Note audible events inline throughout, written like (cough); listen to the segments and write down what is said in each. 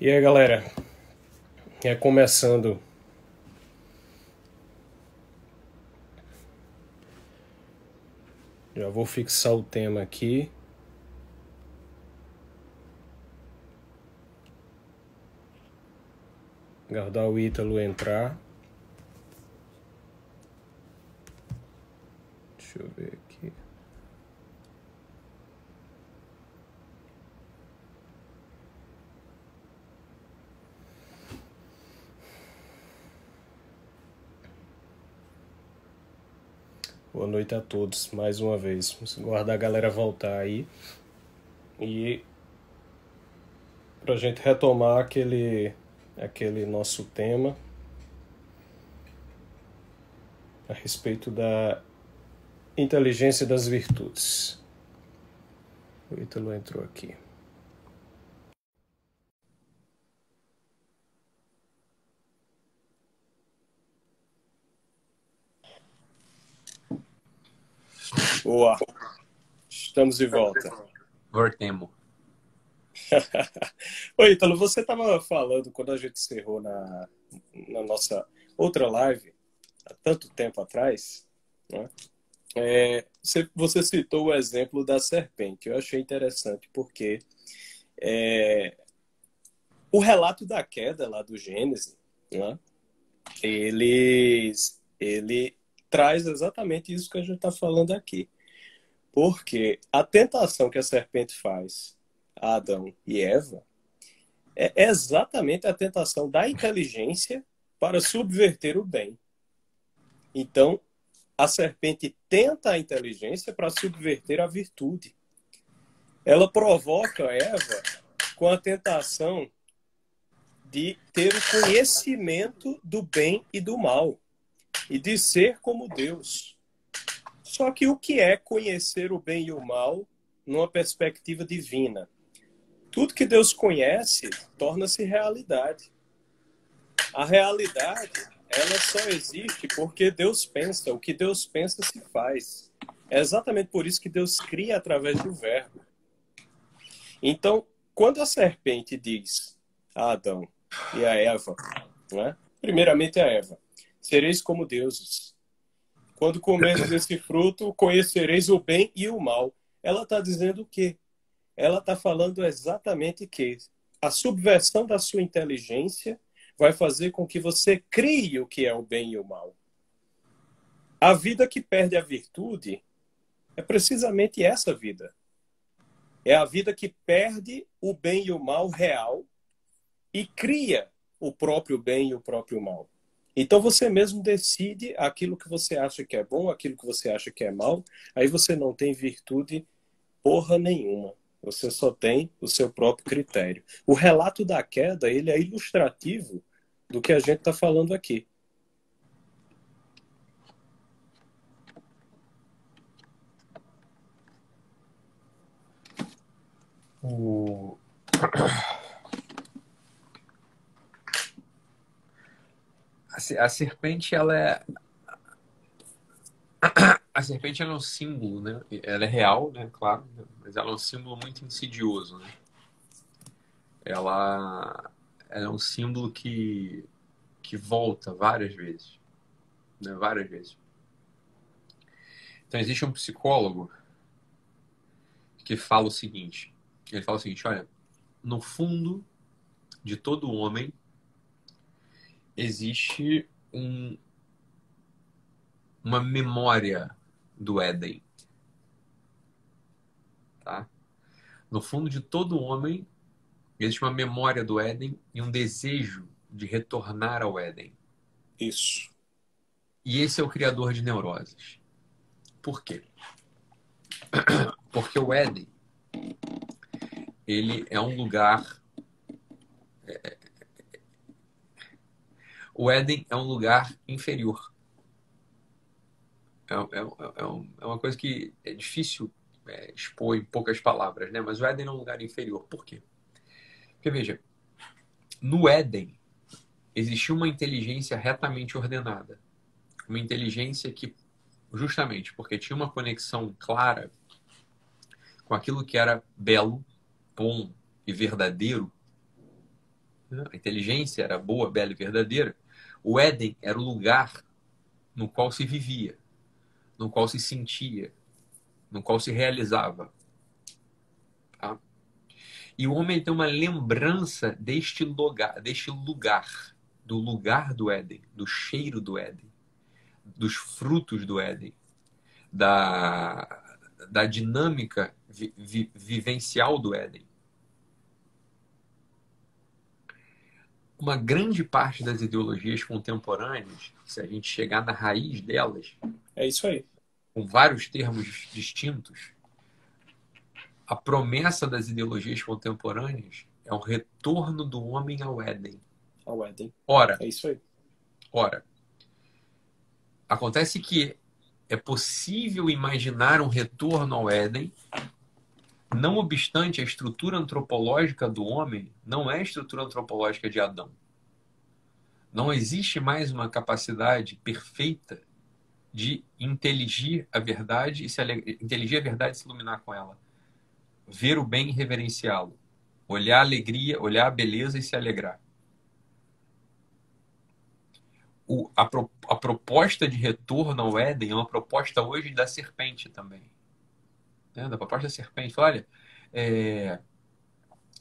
E aí, galera? É começando. Já vou fixar o tema aqui. Guardar o Ítalo entrar. Deixa eu ver aqui. Boa noite a todos, mais uma vez. Vamos guardar a galera voltar aí. E pra gente retomar aquele aquele nosso tema a respeito da inteligência das virtudes. O Ítalo entrou aqui. Boa. Estamos de volta. Voltemos. (laughs) Oi, Ítalo, você estava falando quando a gente encerrou na, na nossa outra live, há tanto tempo atrás, né? É, você, citou o exemplo da serpente. Eu achei interessante porque é, o relato da queda lá do Gênesis, né? ele, ele traz exatamente isso que a gente está falando aqui. Porque a tentação que a serpente faz a Adão e Eva é exatamente a tentação da inteligência para subverter o bem. Então, a serpente tenta a inteligência para subverter a virtude. Ela provoca Eva com a tentação de ter o conhecimento do bem e do mal e de ser como Deus. Só que o que é conhecer o bem e o mal numa perspectiva divina? Tudo que Deus conhece torna-se realidade. A realidade, ela só existe porque Deus pensa. O que Deus pensa se faz. É exatamente por isso que Deus cria através do verbo. Então, quando a serpente diz a Adão e a Eva, né? primeiramente a Eva, sereis como deuses. Quando comeres esse fruto, conhecereis o bem e o mal. Ela está dizendo o quê? Ela está falando exatamente que a subversão da sua inteligência vai fazer com que você crie o que é o bem e o mal. A vida que perde a virtude é precisamente essa vida. É a vida que perde o bem e o mal real e cria o próprio bem e o próprio mal. Então você mesmo decide aquilo que você acha que é bom, aquilo que você acha que é mal. Aí você não tem virtude porra nenhuma. Você só tem o seu próprio critério. O relato da queda ele é ilustrativo do que a gente está falando aqui. O... A serpente, ela é. A serpente ela é um símbolo, né? Ela é real, né? Claro, mas ela é um símbolo muito insidioso, né? Ela, ela é um símbolo que, que volta várias vezes, né? Várias vezes. Então existe um psicólogo que fala o seguinte: ele fala o seguinte, olha, no fundo de todo homem existe um, uma memória do Éden. Tá? No fundo de todo homem existe uma memória do Éden e um desejo de retornar ao Éden. Isso. E esse é o criador de neuroses. Por quê? (clears throat) Porque o Éden ele é um lugar é, o Éden é um lugar inferior. É, é, é, é uma coisa que é difícil é, expor em poucas palavras, né? Mas o Éden é um lugar inferior. Por quê? Porque, veja, no Éden existia uma inteligência retamente ordenada. Uma inteligência que, justamente porque tinha uma conexão clara com aquilo que era belo, bom e verdadeiro, né? a inteligência era boa, bela e verdadeira. O Éden era o lugar no qual se vivia, no qual se sentia, no qual se realizava. Tá? E o homem tem uma lembrança deste lugar, deste lugar, do lugar do Éden, do cheiro do Éden, dos frutos do Éden, da, da dinâmica vi, vi, vivencial do Éden. Uma grande parte das ideologias contemporâneas, se a gente chegar na raiz delas, é isso aí. Com vários termos distintos, a promessa das ideologias contemporâneas é o retorno do homem ao Éden. Ao Éden. Ora, é isso aí. Ora, acontece que é possível imaginar um retorno ao Éden, não obstante a estrutura antropológica do homem não é a estrutura antropológica de Adão. Não existe mais uma capacidade perfeita de inteligir a verdade e se inteligir a verdade e se iluminar com ela. Ver o bem e reverenciá-lo. Olhar a alegria, olhar a beleza e se alegrar o, a, pro, a proposta de retorno ao Éden é uma proposta hoje da serpente também. Né? Da proposta da serpente. Olha, é,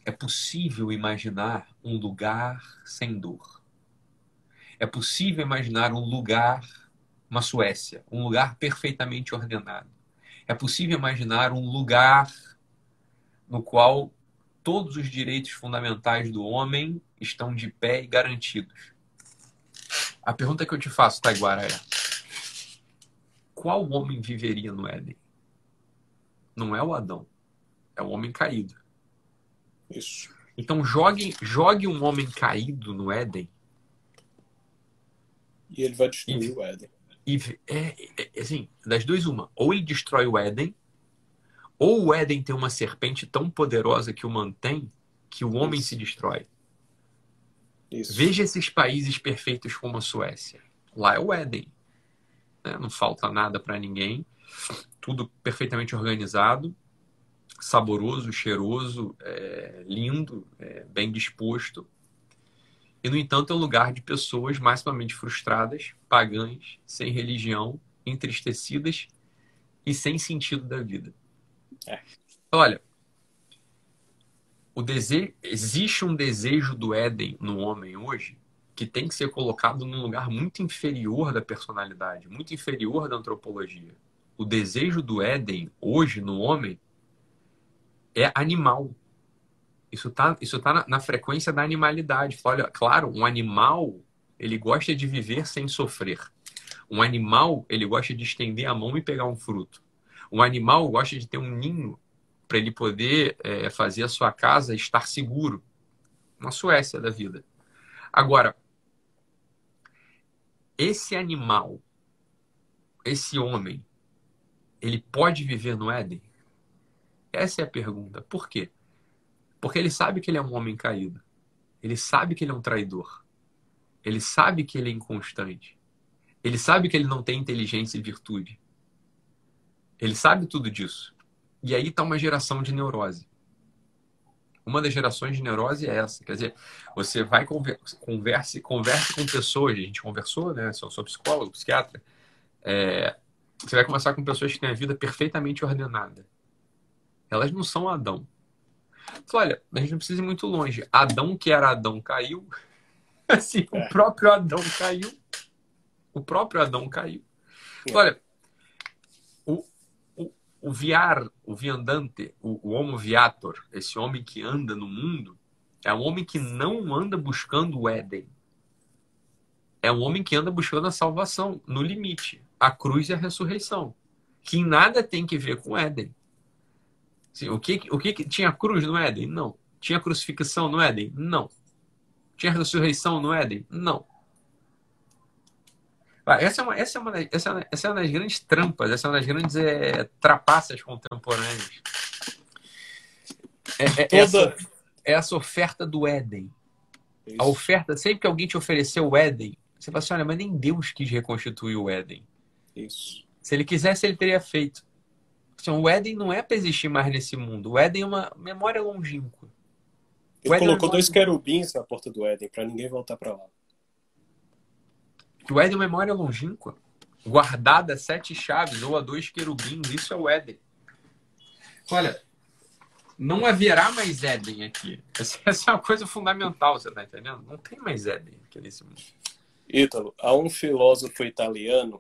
é possível imaginar um lugar sem dor. É possível imaginar um lugar, uma Suécia, um lugar perfeitamente ordenado. É possível imaginar um lugar no qual todos os direitos fundamentais do homem estão de pé e garantidos. A pergunta que eu te faço, Taiguara, é: qual homem viveria no Éden? Não é o Adão, é o homem caído. Isso. Então jogue, jogue um homem caído no Éden. E ele vai destruir e, o Éden. E, é, é, assim, das duas, uma. Ou ele destrói o Éden, ou o Éden tem uma serpente tão poderosa que o mantém que o homem Isso. se destrói. Isso. Veja esses países perfeitos como a Suécia. Lá é o Éden. Né? Não falta nada para ninguém. Tudo perfeitamente organizado, saboroso, cheiroso, é, lindo, é, bem disposto. E, no entanto, é um lugar de pessoas maximamente frustradas, pagãs, sem religião, entristecidas e sem sentido da vida. É. Olha, o desejo, existe um desejo do Éden no homem hoje que tem que ser colocado num lugar muito inferior da personalidade, muito inferior da antropologia. O desejo do Éden hoje no homem é animal. Isso está isso tá na, na, frequência da animalidade. Olha, claro, um animal ele gosta de viver sem sofrer. Um animal ele gosta de estender a mão e pegar um fruto. Um animal gosta de ter um ninho para ele poder é, fazer a sua casa estar seguro. Uma Suécia da vida. Agora, esse animal, esse homem, ele pode viver no Éden? Essa é a pergunta. Por quê? Porque ele sabe que ele é um homem caído. Ele sabe que ele é um traidor. Ele sabe que ele é inconstante. Ele sabe que ele não tem inteligência e virtude. Ele sabe tudo disso. E aí está uma geração de neurose. Uma das gerações de neurose é essa. Quer dizer, você vai converse, converse com pessoas, a gente conversou, né? Sou, sou psicólogo, psiquiatra. É, você vai conversar com pessoas que têm a vida perfeitamente ordenada. Elas não são Adão. olha, a gente não precisa ir muito longe. Adão, que era Adão, caiu. (laughs) Assim, é. o próprio Adão caiu. O próprio Adão caiu. É. olha, o viar, o viandante, o, o homo viator, esse homem que anda no mundo, é um homem que não anda buscando o Éden. É um homem que anda buscando a salvação, no limite, a cruz e a ressurreição, que nada tem que ver com o Éden. Assim, o que, o que tinha cruz no Éden? Não. Tinha crucificação no Éden? Não. Tinha ressurreição no Éden? Não. Ah, essa é uma, essa é uma, essa é, essa é uma das grandes trampas, essa é uma das grandes é, trapaças contemporâneas. É, é, Toda... essa, é essa oferta do Éden. Isso. A oferta, sempre que alguém te ofereceu o Éden, você fala assim: olha, mas nem Deus quis reconstituir o Éden. Isso. Se ele quisesse, ele teria feito. Assim, o Éden não é para existir mais nesse mundo. O Éden é uma memória longínqua. Ele Éden colocou dois querubins na porta do Éden para ninguém voltar para lá. O Éden é memória longínqua, guardada sete chaves ou a dois querubins, isso é o Éden. Olha, não haverá mais Éden aqui. (laughs) Essa é uma coisa fundamental, você tá entendendo? Não tem mais Éden aqui nesse mundo. Ítalo, há um filósofo italiano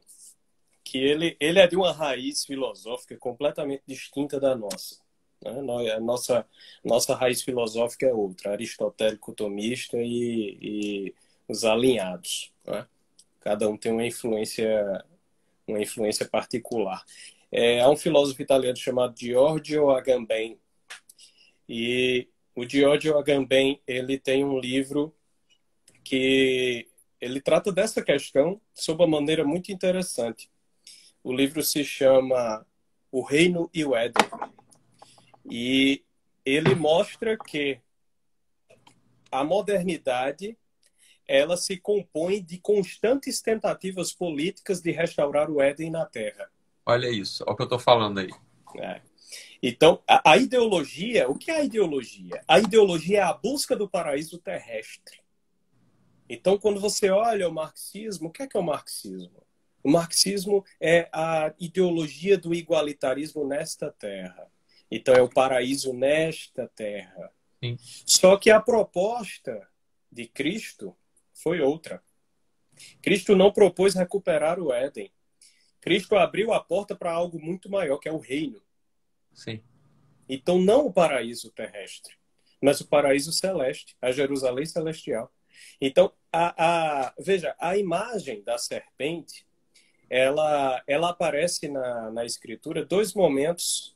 que ele, ele é de uma raiz filosófica completamente distinta da nossa. Né? A nossa, nossa raiz filosófica é outra, aristotélico-tomista e, e os alinhados. Né? Cada um tem uma influência, uma influência particular. É, há um filósofo italiano chamado Giorgio Agamben. E o Giorgio Agamben ele tem um livro que ele trata dessa questão sob uma maneira muito interessante. O livro se chama O Reino e o Éden. E ele mostra que a modernidade ela se compõe de constantes tentativas políticas de restaurar o Éden na Terra. Olha isso, olha o que eu estou falando aí. É. Então, a, a, ideologia, o que é a ideologia? A ideologia é a busca do paraíso terrestre. Então, quando você olha o marxismo, o que é, que é o marxismo? O marxismo é a ideologia do igualitarismo nesta terra. Então, é o paraíso nesta terra. Sim. Só que a proposta de Cristo foi outra. Cristo não propôs recuperar o Éden. Cristo abriu a porta para algo muito maior, que é o reino. Sim. Então, não o paraíso terrestre, mas o paraíso celeste, a Jerusalém celestial. Então, a, a, veja, a imagem da serpente, ela, ela aparece na, na escritura dois momentos,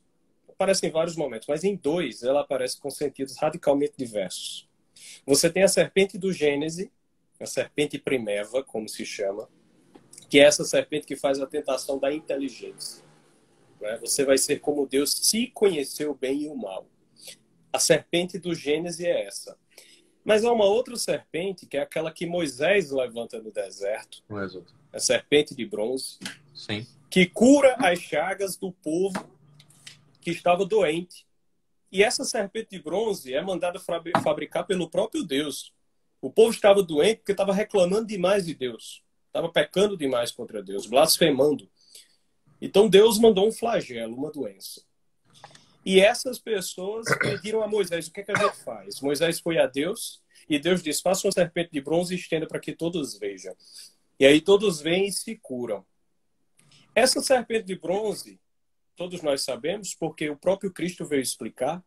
aparece em vários momentos, mas em dois ela aparece com sentidos radicalmente diversos. Você tem a serpente do Gênesis, a serpente primeva, como se chama, que é essa serpente que faz a tentação da inteligência. Né? Você vai ser como Deus se conheceu o bem e o mal. A serpente do Gênesis é essa. Mas há uma outra serpente, que é aquela que Moisés levanta no deserto. A serpente de bronze. Sim. Que cura as chagas do povo que estava doente. E essa serpente de bronze é mandada fabricar pelo próprio Deus. O povo estava doente porque estava reclamando demais de Deus. Estava pecando demais contra Deus, blasfemando. Então Deus mandou um flagelo, uma doença. E essas pessoas pediram a Moisés: o que, é que a gente faz? Moisés foi a Deus e Deus disse: faça uma serpente de bronze e estenda para que todos vejam. E aí todos vêm e se curam. Essa serpente de bronze, todos nós sabemos, porque o próprio Cristo veio explicar,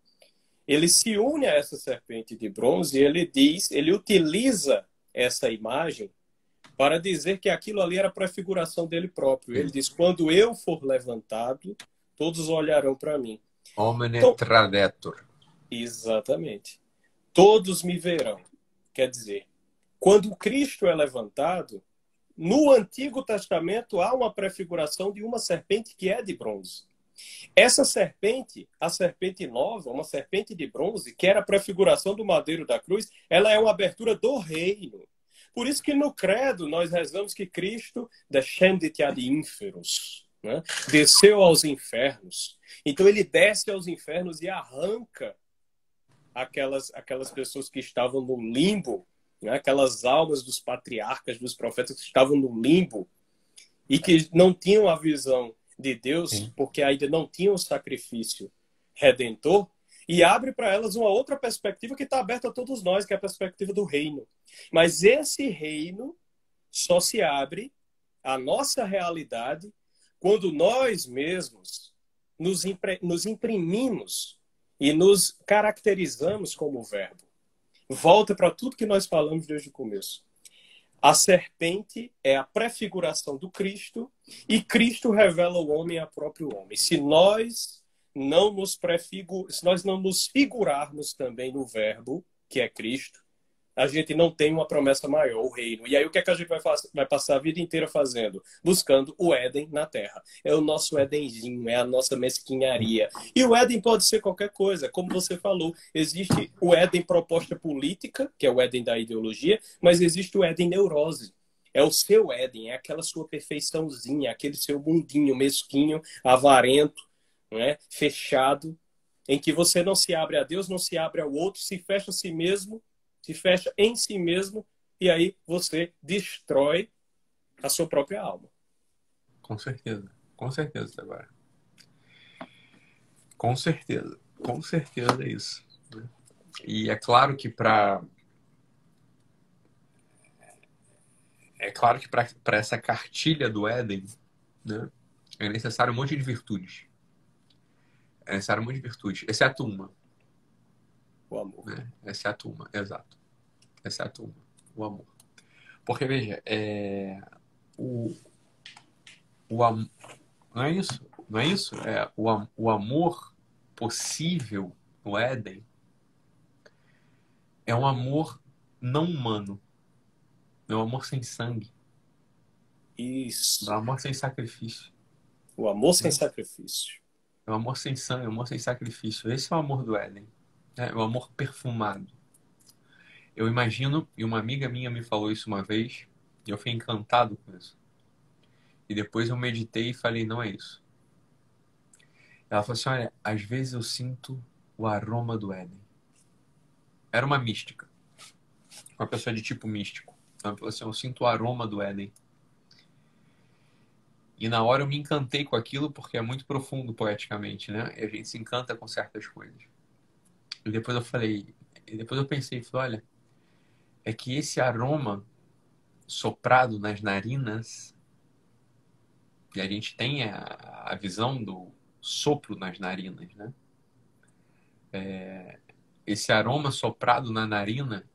ele se une a essa serpente de bronze e ele diz, ele utiliza essa imagem para dizer que aquilo ali era prefiguração dele próprio. Ele diz: quando eu for levantado, todos olharão para mim. Homine então, tradetur. Exatamente. Todos me verão. Quer dizer, quando Cristo é levantado, no Antigo Testamento há uma prefiguração de uma serpente que é de bronze. Essa serpente, a serpente nova, uma serpente de bronze, que era a prefiguração do madeiro da cruz, ela é uma abertura do reino. Por isso que no credo nós rezamos que Cristo descendit ad inferos, né? desceu aos infernos. Então ele desce aos infernos e arranca aquelas, aquelas pessoas que estavam no limbo, né? aquelas almas dos patriarcas, dos profetas que estavam no limbo e que não tinham a visão de Deus, Sim. porque ainda não tinham o sacrifício redentor, e abre para elas uma outra perspectiva que está aberta a todos nós, que é a perspectiva do reino. Mas esse reino só se abre à nossa realidade quando nós mesmos nos, nos imprimimos e nos caracterizamos como verbo. Volta para tudo que nós falamos desde o começo. A serpente é a prefiguração do Cristo e Cristo revela o homem a próprio homem. Se nós não nos prefigu... se nós não nos figurarmos também no verbo, que é Cristo, a gente não tem uma promessa maior, o reino. E aí o que é que a gente vai, vai passar a vida inteira fazendo? Buscando o Éden na terra. É o nosso Édenzinho, é a nossa mesquinharia. E o Éden pode ser qualquer coisa, como você falou. Existe o Éden proposta política, que é o Éden da ideologia, mas existe o Éden neurose. É o seu Éden, é aquela sua perfeiçãozinha, aquele seu mundinho mesquinho, avarento, né? fechado, em que você não se abre a Deus, não se abre ao outro, se fecha a si mesmo, se fecha em si mesmo, e aí você destrói a sua própria alma. Com certeza, com certeza agora. Com certeza, com certeza é isso. Né? E é claro que para é claro que para essa cartilha do Éden, né, é necessário um monte de virtudes. É necessário um monte de virtudes, exceto uma. O amor. Né? Exceto uma, exato. Exceto uma, o amor. Porque, veja, é, o, o am, não é isso? Não é isso? É, o, o amor possível no Éden é um amor não humano. É um amor sem sangue. Isso. É um amor sem sacrifício. O amor sem sacrifício. É um amor sem sangue, é um amor sem sacrifício. Esse é o amor do Éden. É o amor perfumado. Eu imagino, e uma amiga minha me falou isso uma vez, e eu fiquei encantado com isso. E depois eu meditei e falei, não é isso. Ela falou assim, olha, às vezes eu sinto o aroma do Éden. Era uma mística. Uma pessoa de tipo místico. Ela falou assim, eu sinto o aroma do Éden. E na hora eu me encantei com aquilo porque é muito profundo poeticamente, né? E a gente se encanta com certas coisas. E depois eu falei, e depois eu pensei, falei, olha, é que esse aroma soprado nas narinas, e a gente tem a, a visão do sopro nas narinas, né? É, esse aroma soprado na narina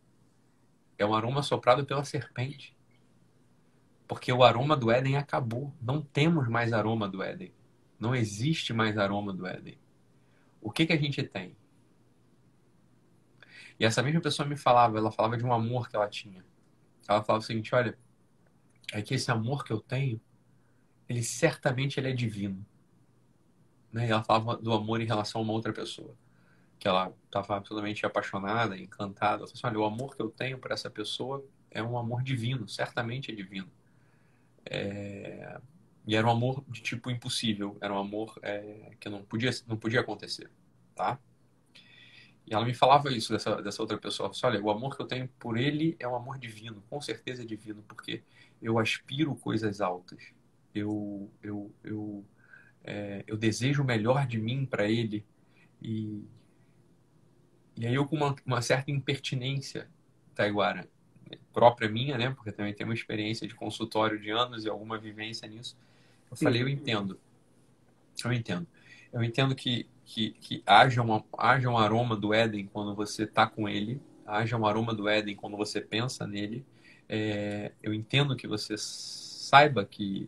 é um aroma soprado pela serpente. Porque o aroma do Éden acabou. Não temos mais aroma do Éden. Não existe mais aroma do Éden. O que, que a gente tem? E essa mesma pessoa me falava, ela falava de um amor que ela tinha. Ela falava o seguinte, olha, é que esse amor que eu tenho, ele certamente ele é divino. Né? E ela falava do amor em relação a uma outra pessoa, que ela estava absolutamente apaixonada, encantada. Ela falou assim, olha, o amor que eu tenho para essa pessoa é um amor divino, certamente é divino. É... E era um amor de tipo impossível, era um amor é, que não podia, não podia acontecer, tá? E ela me falava isso dessa, dessa outra pessoa. Ela falou, olha, o amor que eu tenho por ele é um amor divino, com certeza é divino, porque eu aspiro coisas altas. Eu, eu, eu, é, eu desejo o melhor de mim para ele. E, e aí eu com uma, uma certa impertinência, Taiguara, própria minha, né? Porque também tenho uma experiência de consultório de anos e alguma vivência nisso. Eu falei, eu entendo. Eu entendo. Eu entendo que que, que haja, uma, haja um aroma do Éden quando você está com ele, haja um aroma do Éden quando você pensa nele. É, eu entendo que você saiba que,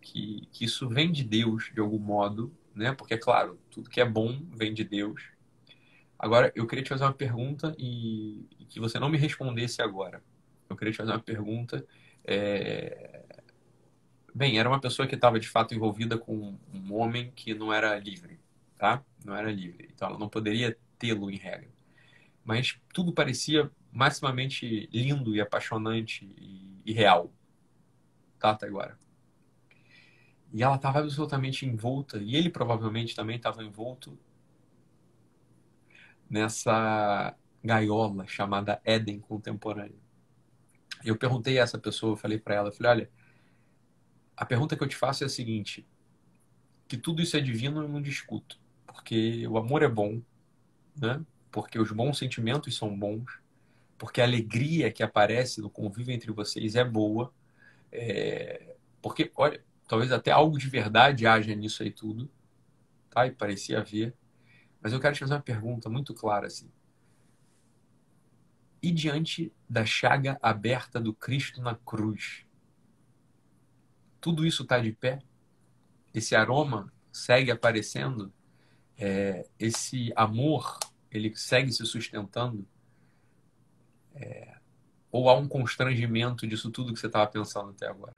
que, que isso vem de Deus de algum modo, né? Porque, é claro, tudo que é bom vem de Deus. Agora, eu queria te fazer uma pergunta e, que você não me respondesse agora. Eu queria te fazer uma pergunta. É... Bem, era uma pessoa que estava de fato envolvida com um homem que não era livre tá? Não era livre. Então ela não poderia tê-lo em regra. Mas tudo parecia maximamente lindo e apaixonante e, e real. Tá, até agora. E ela estava absolutamente envolta, e ele provavelmente também estava envolto nessa gaiola chamada Éden contemporâneo. Eu perguntei a essa pessoa, falei para ela, falei, olha, a pergunta que eu te faço é a seguinte, que tudo isso é divino eu não discuto porque o amor é bom, né? porque os bons sentimentos são bons, porque a alegria que aparece no convívio entre vocês é boa, é... porque, olha, talvez até algo de verdade haja nisso aí tudo, tá? E parecia haver. Mas eu quero te fazer uma pergunta muito clara, assim. E diante da chaga aberta do Cristo na cruz, tudo isso está de pé? Esse aroma segue aparecendo? é, esse amor ele segue se sustentando? É, ou há um constrangimento disso tudo que você estava pensando até agora?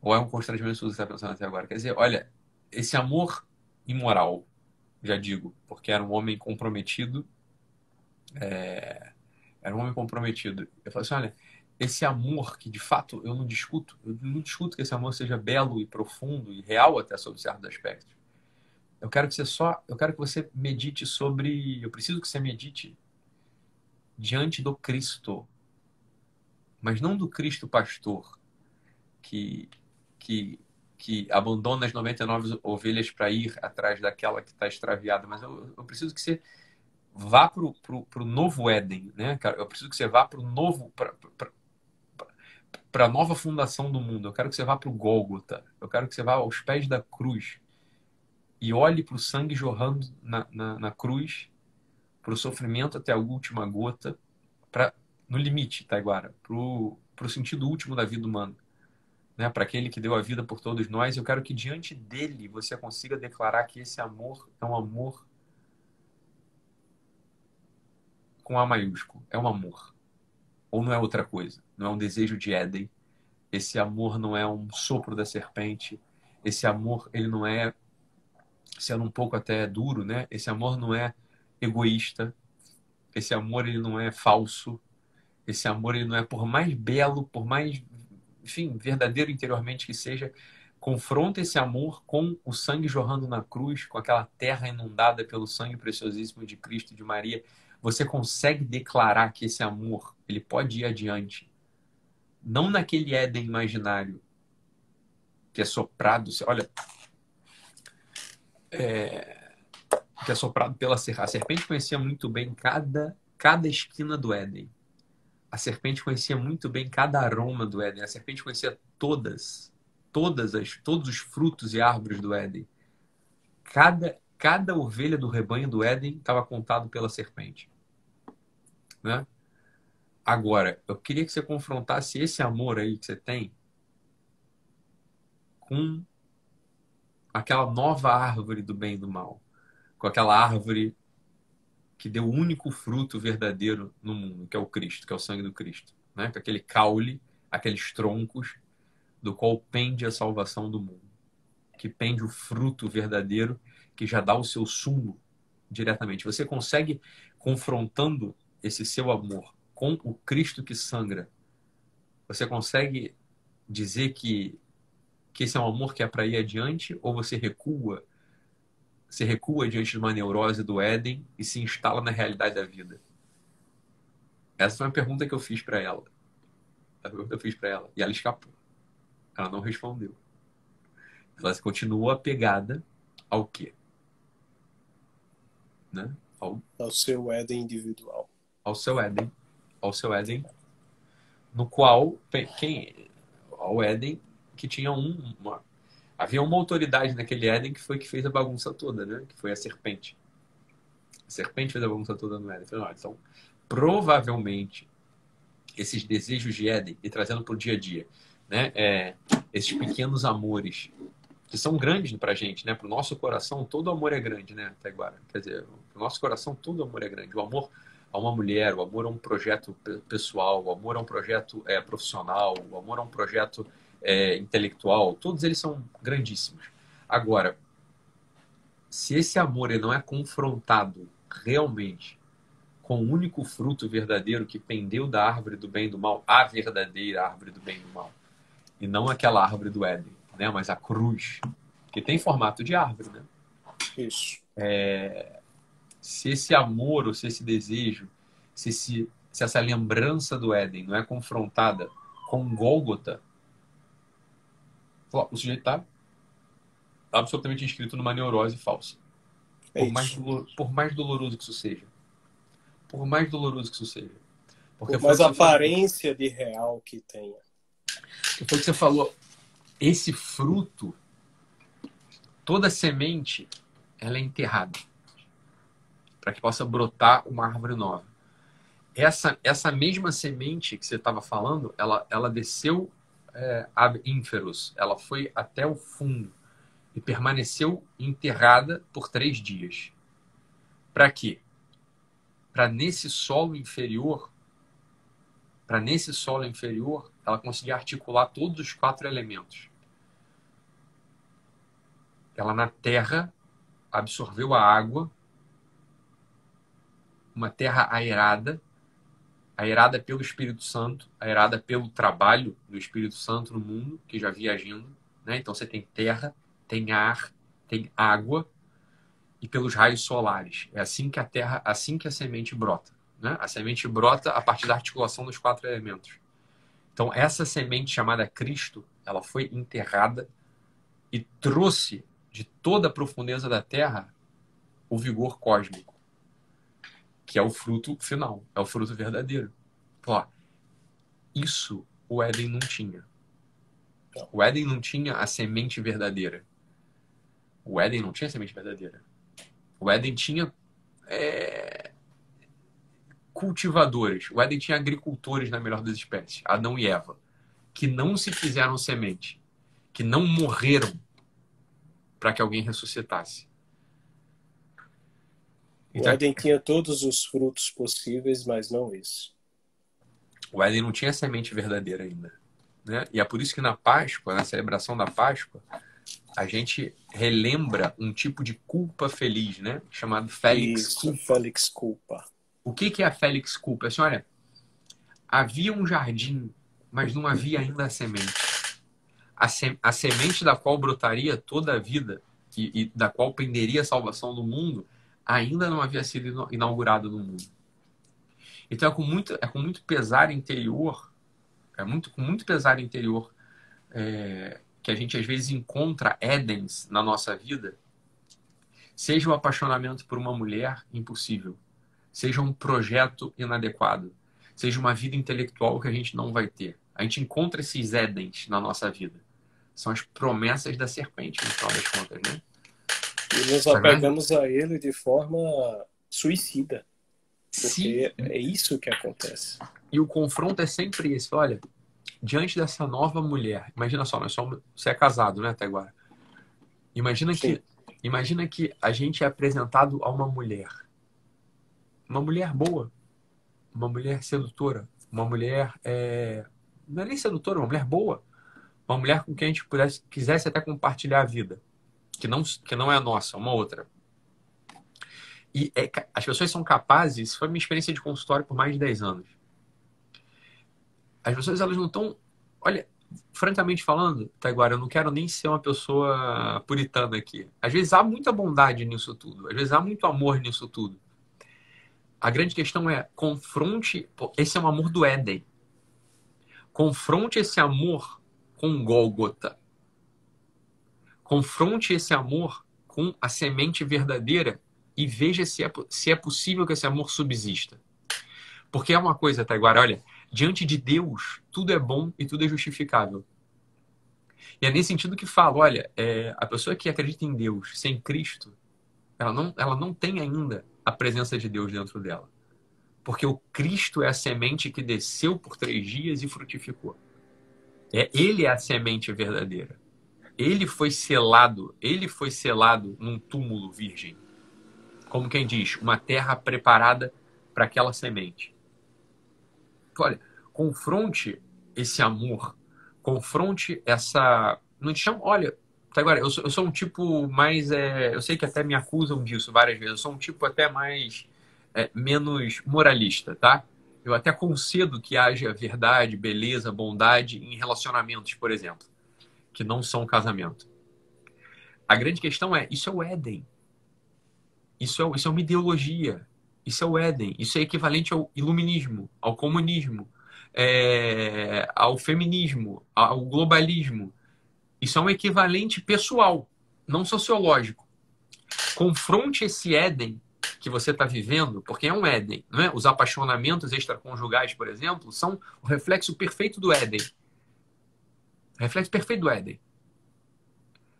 Ou é um constrangimento disso que você está pensando até agora? Quer dizer, olha, esse amor imoral, já digo, porque era um homem comprometido, é, era um homem comprometido. Eu falei assim, olha, esse amor que de fato eu não discuto, eu não discuto que esse amor seja belo e profundo e real até sob certos aspectos eu quero que você só, eu quero que você medite sobre, eu preciso que você medite diante do Cristo, mas não do Cristo pastor que que que abandona as 99 ovelhas para ir atrás daquela que está extraviada, mas eu, eu, preciso que você vá para o novo Éden, né? Eu preciso que você vá para o novo, para a nova fundação do mundo. Eu quero que você vá para o Gólgota. Eu quero que você vá aos pés da cruz e olhe para o sangue jorrando na, na, na cruz, para o sofrimento até a última gota, para no limite, Taiguara, para o sentido último da vida humana né, para aquele que deu a vida por todos nós. Eu quero que diante dele você consiga declarar que esse amor é um amor com A maiúsculo, é um amor. Ou não é outra coisa, não é um desejo de Éden. Esse amor não é um sopro da serpente. Esse amor, ele não é, sendo um pouco até duro, né? Esse amor não é egoísta. Esse amor, ele não é falso. Esse amor, ele não é por mais belo, por mais enfim, verdadeiro interiormente que seja, confronta esse amor com o sangue jorrando na cruz, com aquela terra inundada pelo sangue preciosíssimo de Cristo e de Maria, você consegue declarar que esse amor ele pode ir adiante, não naquele Éden imaginário que é soprado, olha, é, que é soprado pela serra. A serpente conhecia muito bem cada cada esquina do Éden a serpente conhecia muito bem cada aroma do Éden. A serpente conhecia todas, todas as, todos os frutos e árvores do Éden. Cada, cada ovelha do rebanho do Éden estava contado pela serpente. Né? Agora, eu queria que você confrontasse esse amor aí que você tem com aquela nova árvore do bem e do mal, com aquela árvore que deu o único fruto verdadeiro no mundo, que é o Cristo, que é o sangue do Cristo. Né? Com aquele caule, aqueles troncos, do qual pende a salvação do mundo. Que pende o fruto verdadeiro, que já dá o seu sumo diretamente. Você consegue, confrontando esse seu amor com o Cristo que sangra, você consegue dizer que, que esse é um amor que é para ir adiante, ou você recua se recua diante de uma neurose do Éden e se instala na realidade da vida? Essa foi uma pergunta que eu fiz para ela. A pergunta que eu fiz para ela. E ela escapou. Ela não respondeu. Ela continua apegada ao quê? Né? Ao, ao seu Éden individual. Ao seu Éden. Ao seu Éden. No qual, quem, ao Éden que tinha um, uma, Havia uma autoridade naquele Éden que foi que fez a bagunça toda, né? Que foi a serpente. A serpente fez a bagunça toda no Éden. Então, provavelmente, esses desejos de Éden, e trazendo para o dia a dia, né? É, esses pequenos amores, que são grandes para a gente, né? Para o nosso coração, todo amor é grande, né, Taiguara? Quer dizer, para o nosso coração, todo amor é grande. O amor a uma mulher, o amor a um projeto pessoal, o amor a um projeto é, profissional, o amor a um projeto é, intelectual, todos eles são grandíssimos. Agora, se esse amor ele não é confrontado realmente com o único fruto verdadeiro que pendeu da árvore do bem e do mal, a verdadeira árvore do bem e do mal, e não aquela árvore do Éden, né? mas a cruz, que tem formato de árvore. Né? Isso. É, se esse amor ou se esse desejo, se, esse, se essa lembrança do Éden não é confrontada com Gólgota, o sujeito está absolutamente inscrito numa neurose falsa. É por, mais dolor, por mais doloroso que isso seja. Por mais doloroso que isso seja. Porque por mais aparência falou, de real que tenha. Foi o que você falou. Esse fruto, toda semente, ela é enterrada. Para que possa brotar uma árvore nova. Essa, essa mesma semente que você estava falando, ela, ela desceu é, ab inferus. Ela foi até o fundo e permaneceu enterrada por três dias. Para quê? Para nesse solo inferior, para nesse solo inferior, ela conseguir articular todos os quatro elementos. Ela na terra absorveu a água, uma terra aerada, aerada pelo Espírito Santo, aerada pelo trabalho do Espírito Santo no mundo, que já via agindo. Né? Então você tem terra, tem ar, tem água, e pelos raios solares. É assim que a terra, assim que a semente brota. Né? A semente brota a partir da articulação dos quatro elementos. Então, essa semente chamada Cristo, ela foi enterrada e trouxe de toda a profundeza da terra o vigor cósmico, que é o fruto final, é o fruto verdadeiro. Ó, isso o Éden não tinha. O Éden não tinha a semente verdadeira. O Éden não tinha a semente verdadeira. O Éden tinha é, cultivadores. O Éden tinha agricultores na melhor das espécies, Adão e Eva, que não se fizeram semente, que não morreram para que alguém ressuscitasse. Então, o Éden tinha todos os frutos possíveis, mas não isso. O Éden não tinha semente verdadeira ainda. Né? E é por isso que na Páscoa, na celebração da Páscoa, a gente relembra um tipo de culpa feliz, né? Chamado Félix isso, Culpa. Félix Culpa. O que, que é a Félix Culpa? Assim, olha, havia um jardim, mas não havia ainda a semente. A, se, a semente da qual brotaria toda a vida e, e da qual penderia a salvação do mundo ainda não havia sido inaugurado no mundo. Então é com muito, é com muito pesar interior, é muito com muito pesar interior é, que a gente às vezes encontra Édens na nossa vida, seja o apaixonamento por uma mulher impossível, seja um projeto inadequado, seja uma vida intelectual que a gente não vai ter. A gente encontra esses Édens na nossa vida. São as promessas da serpente, no final das contas, né? E nos tá apegamos a ele de forma suicida. Porque Sim. é isso que acontece. E o confronto é sempre esse. Olha, diante dessa nova mulher, imagina só, nós somos, você é casado, né, até agora. Imagina Sim. que, imagina que a gente é apresentado a uma mulher, uma mulher boa, uma mulher sedutora, uma mulher é, não é nem sedutora, uma mulher boa, uma mulher com quem a gente pudesse, quisesse até compartilhar a vida, que não que não é a nossa, uma outra. E é, as pessoas são capazes, isso foi minha experiência de consultório por mais de 10 anos as pessoas elas não estão. Olha, francamente falando, Taiguara, eu não quero nem ser uma pessoa puritana aqui. Às vezes há muita bondade nisso tudo, às vezes há muito amor nisso tudo. A grande questão é confronte. Esse é um amor do Éden. Confronte esse amor com Gólgota. Confronte esse amor com a semente verdadeira e veja se é, se é possível que esse amor subsista. Porque é uma coisa, Taiguara, olha, diante de Deus, tudo é bom e tudo é justificável. E é nesse sentido que falo, olha, é, a pessoa que acredita em Deus sem Cristo, ela não, ela não tem ainda a presença de Deus dentro dela. Porque o Cristo é a semente que desceu por três dias e frutificou. É, ele é a semente verdadeira. Ele foi selado, ele foi selado num túmulo virgem. Como quem diz, uma terra preparada para aquela semente. Olha, confronte esse amor, confronte essa. Não te chamo. Olha, agora, eu sou, eu sou um tipo mais. É, eu sei que até me acusam disso várias vezes. Eu sou um tipo até mais. É, menos moralista, tá? Eu até concedo que haja verdade, beleza, bondade em relacionamentos, por exemplo, que não são casamento. A grande questão é: isso é o Éden. Isso é, isso é uma ideologia. Isso é o Éden. Isso é equivalente ao iluminismo, ao comunismo, é, ao feminismo, ao globalismo. Isso é um equivalente pessoal, não sociológico. Confronte esse Éden que você está vivendo, porque é um Éden. Não é? Os apaixonamentos extraconjugais, por exemplo, são o reflexo perfeito do Éden. Reflexo perfeito do Éden.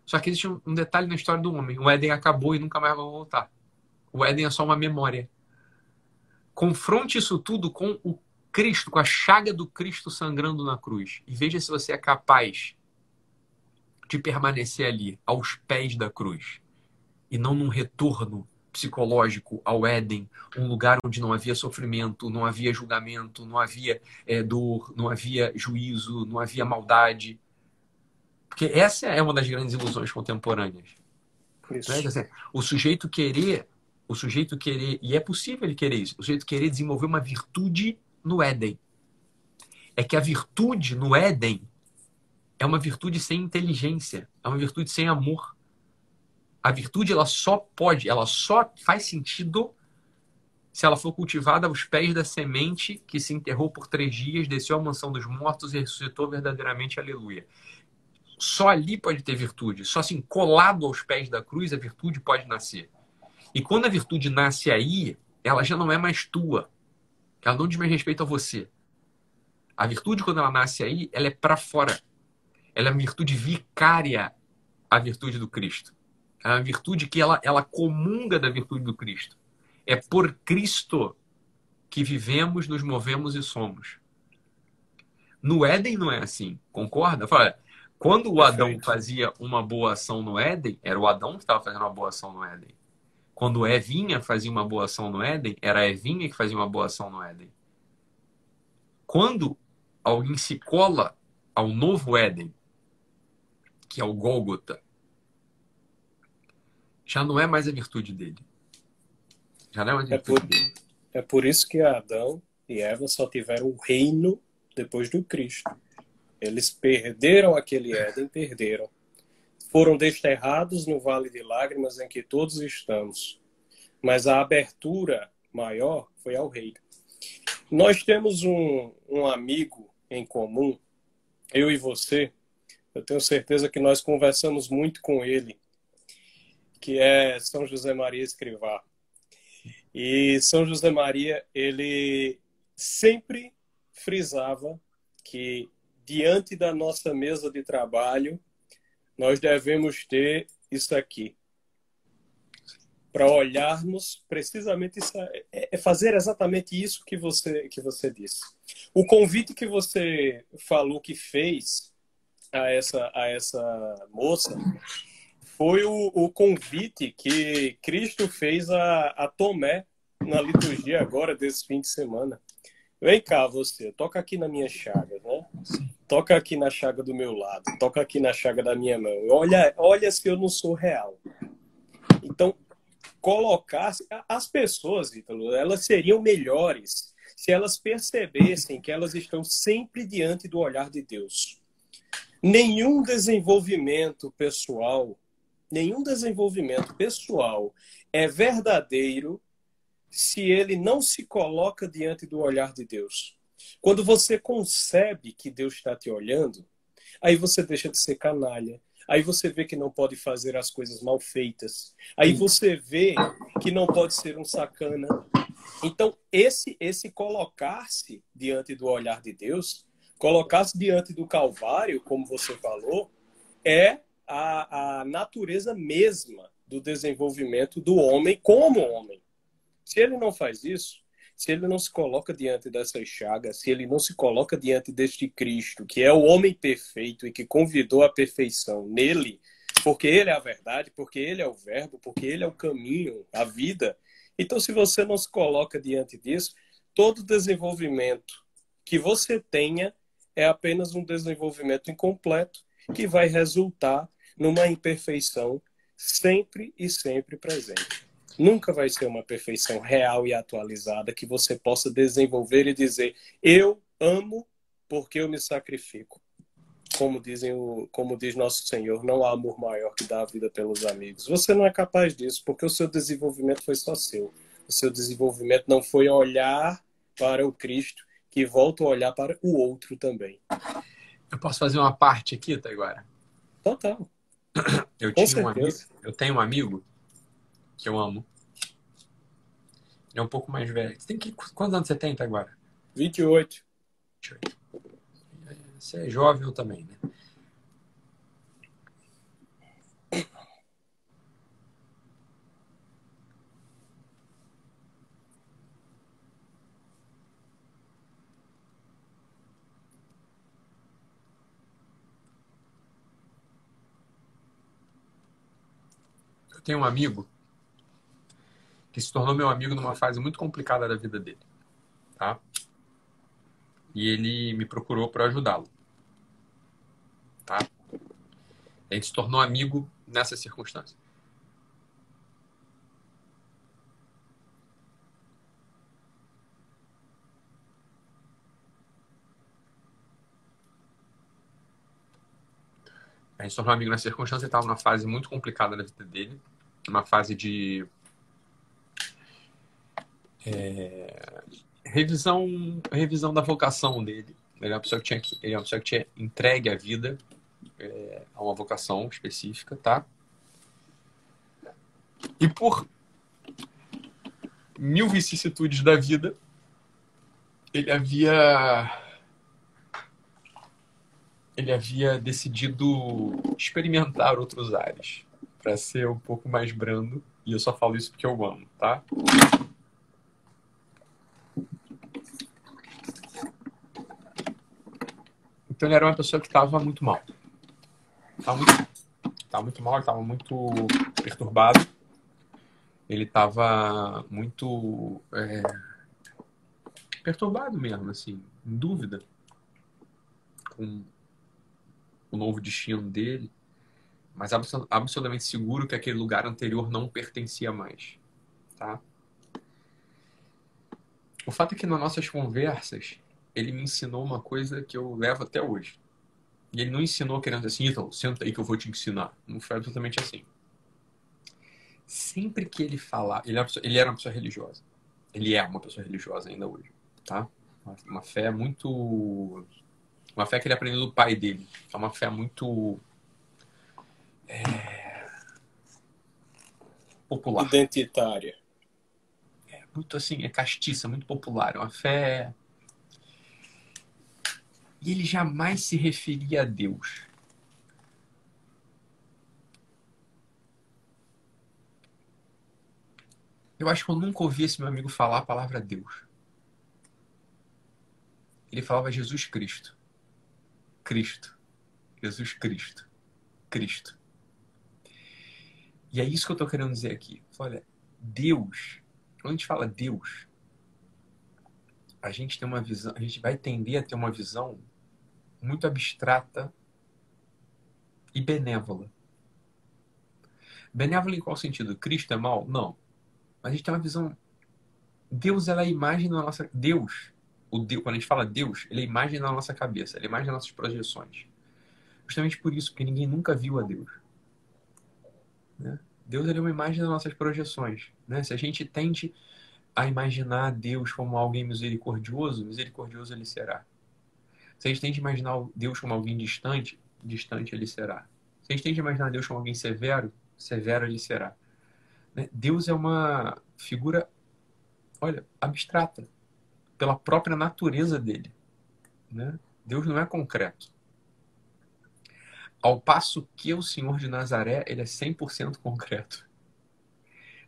Só que existe um detalhe na história do homem. O Éden acabou e nunca mais vai voltar. O Éden é só uma memória. Confronte isso tudo com o Cristo, com a chaga do Cristo sangrando na cruz. E veja se você é capaz de permanecer ali, aos pés da cruz. E não num retorno psicológico ao Éden, um lugar onde não havia sofrimento, não havia julgamento, não havia é, dor, não havia juízo, não havia maldade. Porque essa é uma das grandes ilusões contemporâneas. Né? O sujeito querer o sujeito querer, e é possível ele querer isso, o sujeito querer desenvolver uma virtude no Éden. É que a virtude no Éden é uma virtude sem inteligência, é uma virtude sem amor. A virtude ela só pode, ela só faz sentido se ela for cultivada aos pés da semente que se enterrou por três dias, desceu à mansão dos mortos e ressuscitou verdadeiramente, aleluia. Só ali pode ter virtude. Só assim, colado aos pés da cruz, a virtude pode nascer. E quando a virtude nasce aí, ela já não é mais tua. Ela não diz mais respeito a você. A virtude, quando ela nasce aí, ela é para fora. Ela é uma virtude vicária à virtude do Cristo. É uma virtude que ela, ela comunga da virtude do Cristo. É por Cristo que vivemos, nos movemos e somos. No Éden não é assim, concorda? Fala, quando o Adão fazia uma boa ação no Éden, era o Adão que estava fazendo uma boa ação no Éden. Quando Evinha fazia uma boa ação no Éden, era a Evinha que fazia uma boa ação no Éden. Quando alguém se cola ao novo Éden, que é o Gólgota, já não é mais a virtude dele. Já não é mais a É virtude por, dele. é por isso que Adão e Eva só tiveram o reino depois do Cristo. Eles perderam aquele Éden, perderam. Foram desterrados no vale de lágrimas em que todos estamos. Mas a abertura maior foi ao reino. Nós temos um, um amigo em comum, eu e você. Eu tenho certeza que nós conversamos muito com ele, que é São José Maria Escrivá. E São José Maria, ele sempre frisava que diante da nossa mesa de trabalho, nós devemos ter isso aqui. Para olharmos precisamente isso, é fazer exatamente isso que você que você disse. O convite que você falou que fez a essa a essa moça foi o, o convite que Cristo fez a, a Tomé na liturgia agora desse fim de semana. Vem cá, você, toca aqui na minha chaga, né? Toca aqui na chaga do meu lado, toca aqui na chaga da minha mão. Olha, olha se eu não sou real. Então, colocar as pessoas, Ítalo, elas seriam melhores se elas percebessem que elas estão sempre diante do olhar de Deus. Nenhum desenvolvimento pessoal, nenhum desenvolvimento pessoal é verdadeiro se ele não se coloca diante do olhar de Deus. Quando você concebe que Deus está te olhando, aí você deixa de ser canalha. Aí você vê que não pode fazer as coisas mal feitas. Aí você vê que não pode ser um sacana. Então, esse esse colocar-se diante do olhar de Deus, colocar-se diante do Calvário, como você falou, é a, a natureza mesma do desenvolvimento do homem como homem. Se ele não faz isso, se ele não se coloca diante dessas chagas, se ele não se coloca diante deste Cristo, que é o homem perfeito e que convidou a perfeição nele, porque ele é a verdade, porque ele é o verbo, porque ele é o caminho, a vida. Então, se você não se coloca diante disso, todo desenvolvimento que você tenha é apenas um desenvolvimento incompleto que vai resultar numa imperfeição sempre e sempre presente. Nunca vai ser uma perfeição real e atualizada que você possa desenvolver e dizer: eu amo porque eu me sacrifico. Como dizem o, como diz nosso Senhor, não há amor maior que dar a vida pelos amigos. Você não é capaz disso porque o seu desenvolvimento foi só seu. O seu desenvolvimento não foi olhar para o Cristo que volta a olhar para o outro também. Eu posso fazer uma parte aqui, tá agora? Total. Eu, tinha um amigo, eu tenho um amigo que eu amo. Ele é um pouco mais velho. Você tem que, quantos anos você tem até agora? 28. 28. Você é jovem eu também, né? Eu tenho um amigo que se tornou meu amigo numa fase muito complicada da vida dele, tá? E ele me procurou para ajudá-lo, tá? A gente se tornou amigo nessa circunstância. A gente se tornou amigo nessa circunstância, estava numa fase muito complicada da vida dele, uma fase de é, revisão, revisão da vocação dele. Ele é uma pessoa que tinha, ele é uma pessoa que tinha entregue a vida é, a uma vocação específica, tá? E por mil vicissitudes da vida, ele havia ele havia decidido experimentar outros ares para ser um pouco mais brando e eu só falo isso porque eu amo, tá? Então ele era uma pessoa que estava muito mal. Estava muito, muito mal, estava muito perturbado. Ele estava muito é, perturbado mesmo, assim, em dúvida com o novo destino dele, mas absolutamente seguro que aquele lugar anterior não pertencia mais, tá? O fato é que nas nossas conversas ele me ensinou uma coisa que eu levo até hoje. E ele não ensinou querendo assim, então, senta aí que eu vou te ensinar. Não foi absolutamente assim. Sempre que ele falar, ele, pessoa, ele era uma pessoa religiosa. Ele é uma pessoa religiosa ainda hoje, tá? Uma fé muito. Uma fé que ele aprendeu do pai dele. É uma fé muito. É... Popular. Identitária. É muito assim, é castiça, muito popular. É uma fé e ele jamais se referia a Deus. Eu acho que eu nunca ouvi esse meu amigo falar a palavra Deus. Ele falava Jesus Cristo. Cristo. Jesus Cristo. Cristo. E é isso que eu estou querendo dizer aqui. Olha, Deus, quando a gente fala Deus, a gente tem uma visão, a gente vai tender a ter uma visão muito abstrata e benévola. Benévola em qual sentido? Cristo é mal? Não. Mas a gente tem uma visão. Deus é a imagem da nossa. Deus, o Deus, quando a gente fala Deus, ele é a imagem da nossa cabeça, ele é a imagem das nossas projeções. Justamente por isso, porque ninguém nunca viu a Deus. Né? Deus é uma imagem das nossas projeções. Né? Se a gente tende a imaginar Deus como alguém misericordioso, misericordioso ele será. Se a gente tenta imaginar Deus como alguém distante, distante ele será. Se a gente tenta imaginar Deus como alguém severo, severo ele será. Né? Deus é uma figura, olha, abstrata, pela própria natureza dele. Né? Deus não é concreto. Ao passo que o Senhor de Nazaré, ele é 100% concreto.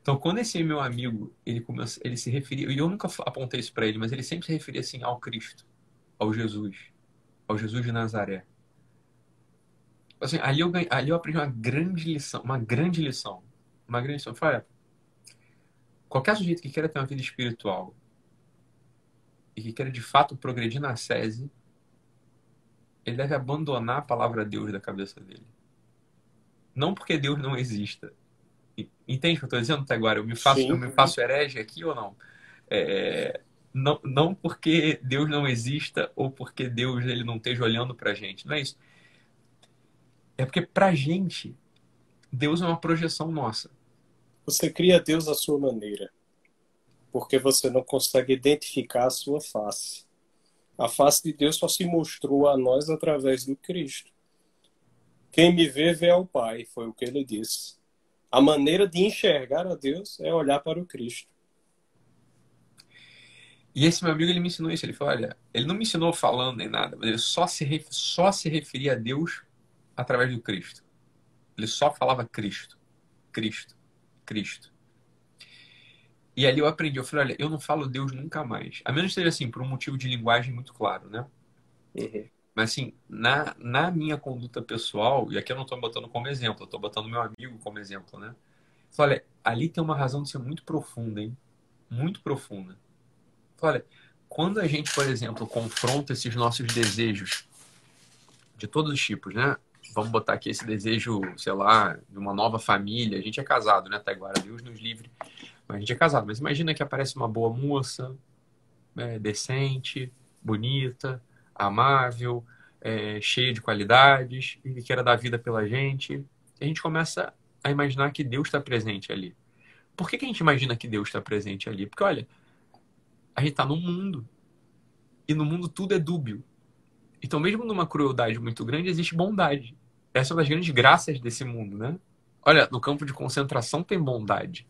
Então, quando esse meu amigo, ele começa, ele se referia, e eu nunca apontei isso para ele, mas ele sempre se referia assim ao Cristo, ao Jesus ao Jesus de Nazaré. Assim, ali eu, ganhei, ali eu aprendi uma grande lição, uma grande lição, uma grande lição. Eu falei, qualquer sujeito que queira ter uma vida espiritual e que queira de fato progredir na sese, ele deve abandonar a palavra Deus da cabeça dele. Não porque Deus não exista. Entende o que eu estou dizendo até agora? Eu me faço, eu me faço herege aqui ou não? É, não, não porque Deus não exista ou porque Deus ele não esteja olhando para a gente. Não é isso. É porque para a gente, Deus é uma projeção nossa. Você cria Deus à sua maneira. Porque você não consegue identificar a sua face. A face de Deus só se mostrou a nós através do Cristo. Quem me vê, vê ao Pai, foi o que ele disse. A maneira de enxergar a Deus é olhar para o Cristo. E esse meu amigo, ele me ensinou isso. Ele falou, olha, ele não me ensinou falando nem nada, mas ele só se, só se referia a Deus através do Cristo. Ele só falava Cristo. Cristo. Cristo. E ali eu aprendi, eu falei, olha, eu não falo Deus nunca mais. A menos que seja assim, por um motivo de linguagem muito claro, né? Uhum. Mas assim, na, na minha conduta pessoal, e aqui eu não estou botando como exemplo, eu estou botando meu amigo como exemplo, né? Falei, olha, ali tem uma razão de ser muito profunda, hein? Muito profunda. Olha, quando a gente, por exemplo, confronta esses nossos desejos de todos os tipos, né? Vamos botar aqui esse desejo, sei lá, de uma nova família. A gente é casado, né? Até agora, Deus nos livre. Mas a gente é casado. Mas imagina que aparece uma boa moça, é, decente, bonita, amável, é, cheia de qualidades e que queira dar vida pela gente. E a gente começa a imaginar que Deus está presente ali. Por que, que a gente imagina que Deus está presente ali? Porque, olha, a gente está no mundo. E no mundo tudo é dúbio. Então, mesmo numa crueldade muito grande, existe bondade. Essa é uma das grandes graças desse mundo, né? Olha, no campo de concentração tem bondade.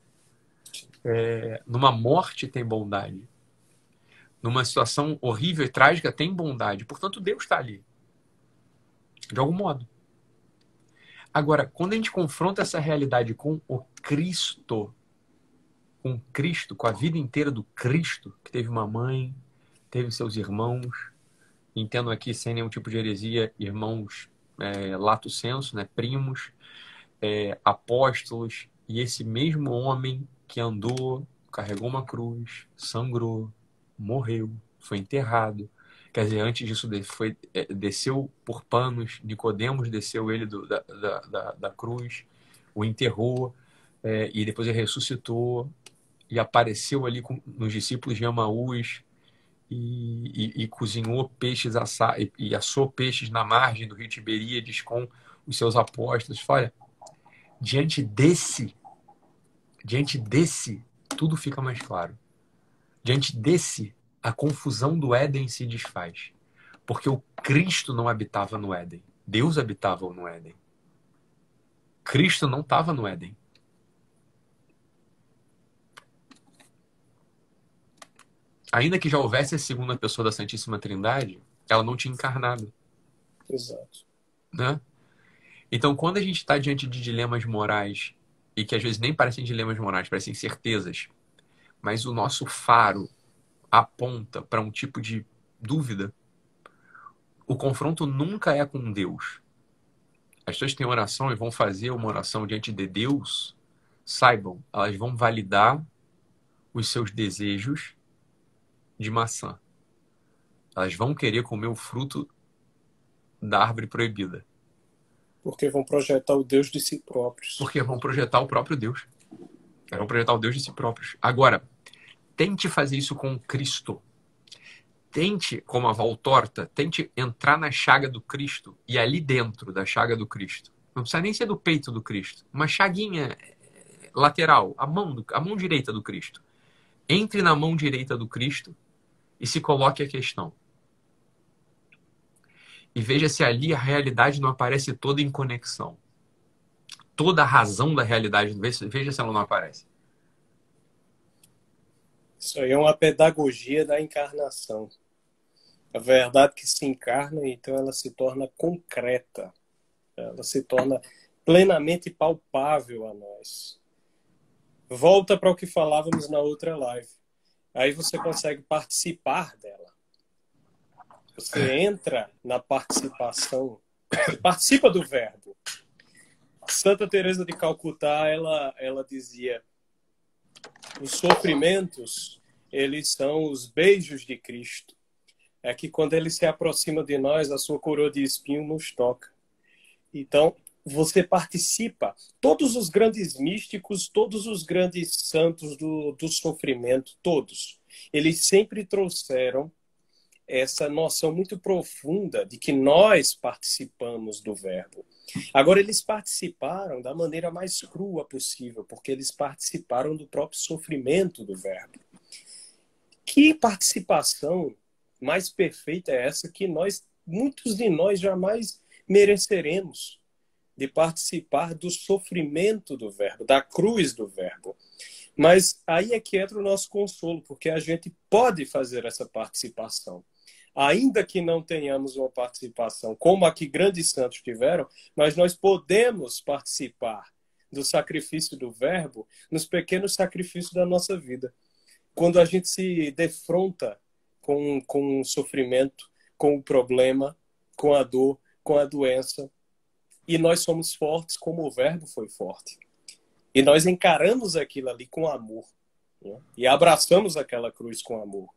É, numa morte tem bondade. Numa situação horrível e trágica tem bondade. Portanto, Deus está ali. De algum modo. Agora, quando a gente confronta essa realidade com o Cristo, com Cristo, com a vida inteira do Cristo, que teve uma mãe, teve seus irmãos, entendo aqui sem nenhum tipo de heresia, irmãos é, lato senso, né, primos, é, apóstolos, e esse mesmo homem que andou, carregou uma cruz, sangrou, morreu, foi enterrado. Quer dizer, antes disso foi, é, desceu por panos, Nicodemos desceu ele do, da, da, da, da, cruz, o enterrou, é, e depois ele ressuscitou e apareceu ali com, nos discípulos de Amaús e, e, e cozinhou peixes assa, e, e assou peixes na margem do rio Tiberíades com os seus apóstolos. Olha, diante desse, diante desse, tudo fica mais claro. Diante desse, a confusão do Éden se desfaz. Porque o Cristo não habitava no Éden. Deus habitava no Éden. Cristo não estava no Éden. Ainda que já houvesse a segunda pessoa da Santíssima Trindade, ela não tinha encarnado. Exato. Né? Então, quando a gente está diante de dilemas morais, e que às vezes nem parecem dilemas morais, parecem certezas, mas o nosso faro aponta para um tipo de dúvida, o confronto nunca é com Deus. As pessoas têm oração e vão fazer uma oração diante de Deus, saibam, elas vão validar os seus desejos de maçã. Elas vão querer comer o fruto da árvore proibida. Porque vão projetar o Deus de si próprios. Porque vão projetar o próprio Deus. Vão projetar o Deus de si próprios. Agora, tente fazer isso com Cristo. Tente, como a Valtorta, tente entrar na chaga do Cristo e ali dentro da chaga do Cristo. Não precisa nem ser do peito do Cristo. Uma chaguinha eh, lateral, a mão, do, a mão direita do Cristo. Entre na mão direita do Cristo e se coloque a questão e veja se ali a realidade não aparece toda em conexão. Toda a razão da realidade, veja se ela não aparece. Isso aí é uma pedagogia da encarnação. A verdade que se encarna, então ela se torna concreta. Ela se torna plenamente palpável a nós. Volta para o que falávamos na outra live. Aí você consegue participar dela. Você entra na participação, participa do verbo. Santa Teresa de Calcutá, ela, ela dizia: os sofrimentos, eles são os beijos de Cristo. É que quando ele se aproxima de nós, a sua coroa de espinho nos toca. Então, você participa. Todos os grandes místicos, todos os grandes santos do, do sofrimento, todos, eles sempre trouxeram essa noção muito profunda de que nós participamos do verbo. Agora, eles participaram da maneira mais crua possível, porque eles participaram do próprio sofrimento do verbo. Que participação mais perfeita é essa que nós, muitos de nós, jamais mereceremos? De participar do sofrimento do verbo, da cruz do verbo. Mas aí é que entra o nosso consolo, porque a gente pode fazer essa participação ainda que não tenhamos uma participação como a que grandes santos tiveram, mas nós podemos participar do sacrifício do Verbo nos pequenos sacrifícios da nossa vida. Quando a gente se defronta com, com o sofrimento, com o problema, com a dor, com a doença, e nós somos fortes como o Verbo foi forte. E nós encaramos aquilo ali com amor. Né? E abraçamos aquela cruz com amor.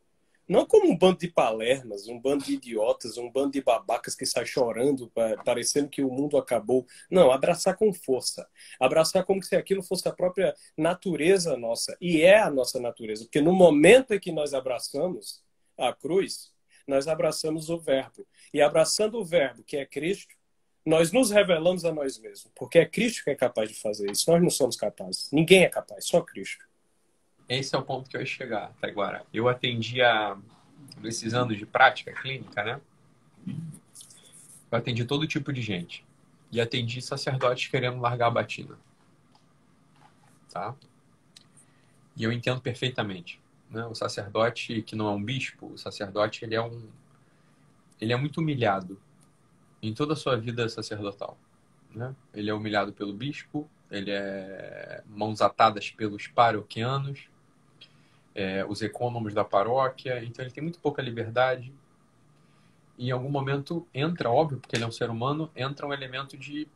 Não como um bando de palermas, um bando de idiotas, um bando de babacas que sai chorando, parecendo que o mundo acabou. Não, abraçar com força. Abraçar como se aquilo fosse a própria natureza nossa. E é a nossa natureza. Porque no momento em que nós abraçamos a cruz, nós abraçamos o Verbo. E abraçando o Verbo, que é Cristo, nós nos revelamos a nós mesmos, porque é Cristo que é capaz de fazer isso. Nós não somos capazes. Ninguém é capaz, só Cristo. Esse é o ponto que eu ia chegar, Taiguara. Eu atendi a, nesses anos de prática clínica, né? Eu atendi todo tipo de gente. E atendi sacerdotes querendo largar a batina. Tá? E eu entendo perfeitamente. Né? O sacerdote que não é um bispo, o sacerdote ele é um ele é muito humilhado em toda a sua vida sacerdotal. Né? Ele é humilhado pelo bispo, ele é mãos atadas pelos paroquianos, é, os ecônomos da paróquia, então ele tem muito pouca liberdade. E em algum momento entra, óbvio, porque ele é um ser humano, entra um elemento de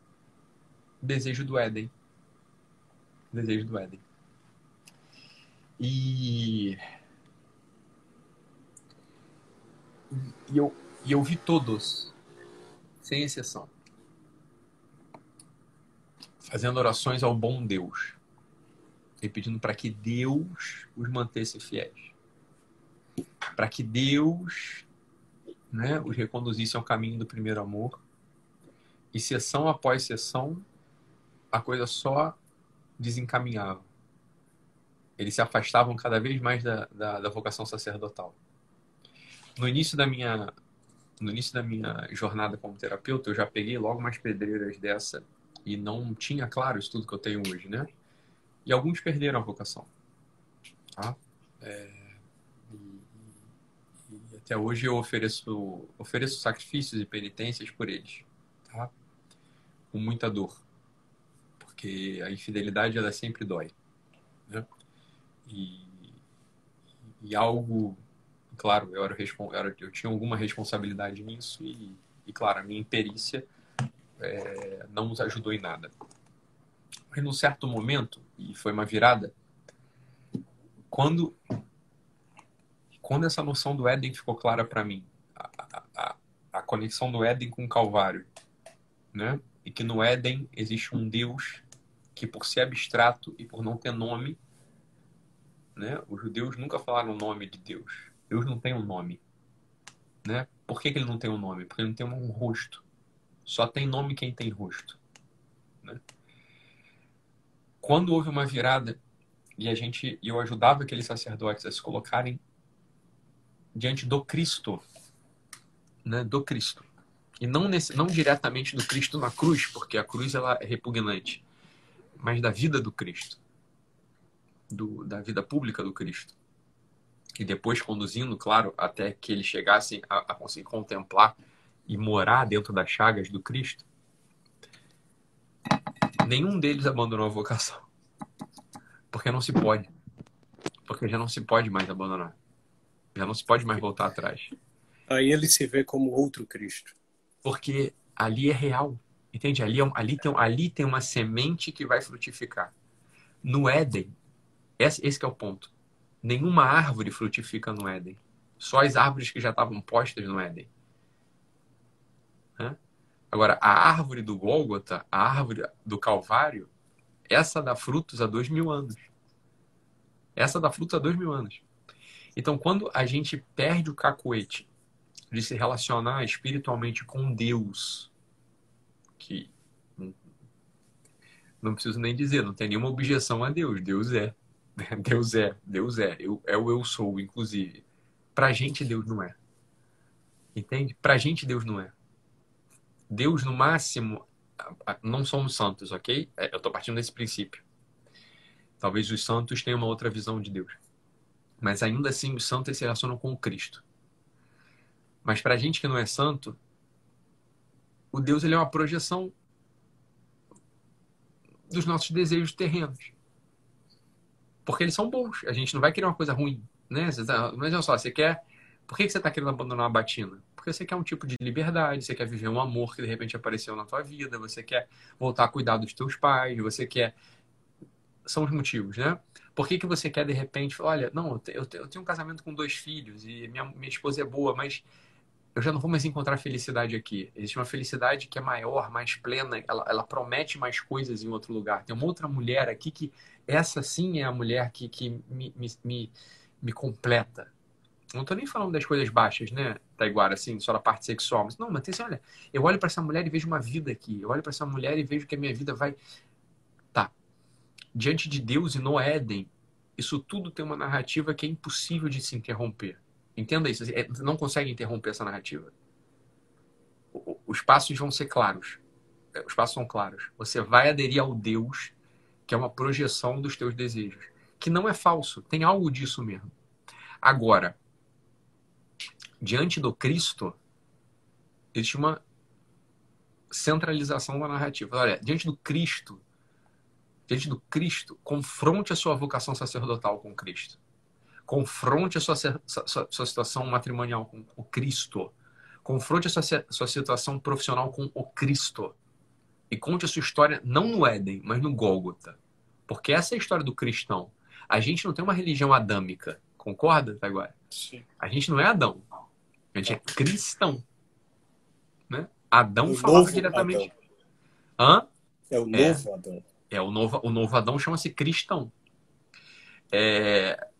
desejo do Éden. Desejo do Éden. E, e, eu, e eu vi todos, sem exceção, fazendo orações ao bom Deus e pedindo para que Deus os mantesse fiéis. Para que Deus né, os reconduzisse ao caminho do primeiro amor. E sessão após sessão, a coisa só desencaminhava eles se afastavam cada vez mais da, da, da vocação sacerdotal. No início da minha no início da minha jornada como terapeuta, eu já peguei logo umas pedreiras dessa e não tinha claro isso tudo que eu tenho hoje, né? E alguns perderam a vocação, tá? É, e, e, até hoje eu ofereço ofereço sacrifícios e penitências por eles, tá? Com muita dor, porque a infidelidade ela sempre dói, né? e, e algo, claro, eu, era, era, eu tinha alguma responsabilidade nisso e, e claro, a minha imperícia é, não nos ajudou em nada. Mas num certo momento, e foi uma virada, quando, quando essa noção do Éden ficou clara para mim, a, a, a conexão do Éden com o Calvário, né? E que no Éden existe um Deus que, por ser abstrato e por não ter nome, né? Os judeus nunca falaram o nome de Deus. Deus não tem um nome. Né? Por que, que ele não tem um nome? Porque ele não tem um rosto. Só tem nome quem tem rosto. Né? Quando houve uma virada e a gente, eu ajudava aqueles sacerdotes a se colocarem diante do Cristo, né? Do Cristo e não nesse, não diretamente do Cristo na cruz, porque a cruz ela é repugnante, mas da vida do Cristo do, da vida pública do Cristo. E depois conduzindo, claro, até que eles chegassem a, a conseguir contemplar e morar dentro das chagas do Cristo. Nenhum deles abandonou a vocação. Porque não se pode. Porque já não se pode mais abandonar. Já não se pode mais voltar atrás. Aí ele se vê como outro Cristo. Porque ali é real. Entende? Ali, é, ali, tem, ali tem uma semente que vai frutificar. No Éden, esse, esse é o ponto. Nenhuma árvore frutifica no Éden. Só as árvores que já estavam postas no Éden. Agora, a árvore do Gólgota, a árvore do Calvário, essa dá frutos há dois mil anos. Essa dá frutos há dois mil anos. Então, quando a gente perde o cacuete de se relacionar espiritualmente com Deus, que não preciso nem dizer, não tem nenhuma objeção a Deus, Deus é. (laughs) Deus é, Deus é, eu, é o eu sou, inclusive. Pra gente, Deus não é. Entende? Pra gente, Deus não é. Deus, no máximo, não somos santos, ok? É, eu tô partindo desse princípio. Talvez os santos tenham uma outra visão de Deus. Mas ainda assim, os santos se relacionam com o Cristo. Mas pra gente que não é santo, o Deus ele é uma projeção dos nossos desejos terrenos porque eles são bons. A gente não vai querer uma coisa ruim, né? Tá, mas olha só, você quer... Por que você está querendo abandonar a batina? Porque você quer um tipo de liberdade, você quer viver um amor que de repente apareceu na tua vida, você quer voltar a cuidar dos teus pais, você quer... São os motivos, né? Por que, que você quer de repente... Olha, não, eu tenho um casamento com dois filhos e minha, minha esposa é boa, mas eu já não vou mais encontrar felicidade aqui. Existe uma felicidade que é maior, mais plena, ela, ela promete mais coisas em outro lugar. Tem uma outra mulher aqui que essa sim é a mulher que, que me, me, me, me completa. Não tô nem falando das coisas baixas, né, Taiguara, assim, só da parte sexual. Mas, não, mas tem assim, olha, eu olho para essa mulher e vejo uma vida aqui. Eu olho para essa mulher e vejo que a minha vida vai. Tá. Diante de Deus e no Éden, isso tudo tem uma narrativa que é impossível de se interromper. Entenda isso. Você não consegue interromper essa narrativa. Os passos vão ser claros. É, os passos são claros. Você vai aderir ao Deus que é uma projeção dos teus desejos, que não é falso, tem algo disso mesmo. Agora, diante do Cristo, existe uma centralização da narrativa. Olha, diante do Cristo, diante do Cristo, confronte a sua vocação sacerdotal com Cristo. Confronte a sua, sua, sua situação matrimonial com o Cristo. Confronte a sua, sua situação profissional com o Cristo. E conte a sua história não no Éden, mas no Gólgota. Porque essa é a história do cristão. A gente não tem uma religião adâmica. Concorda, agora? Sim. A gente não é Adão. A gente é cristão. Né? Adão o falava diretamente. Adão. Hã? É o novo é, Adão. É, o novo, o novo Adão chama-se cristão. É,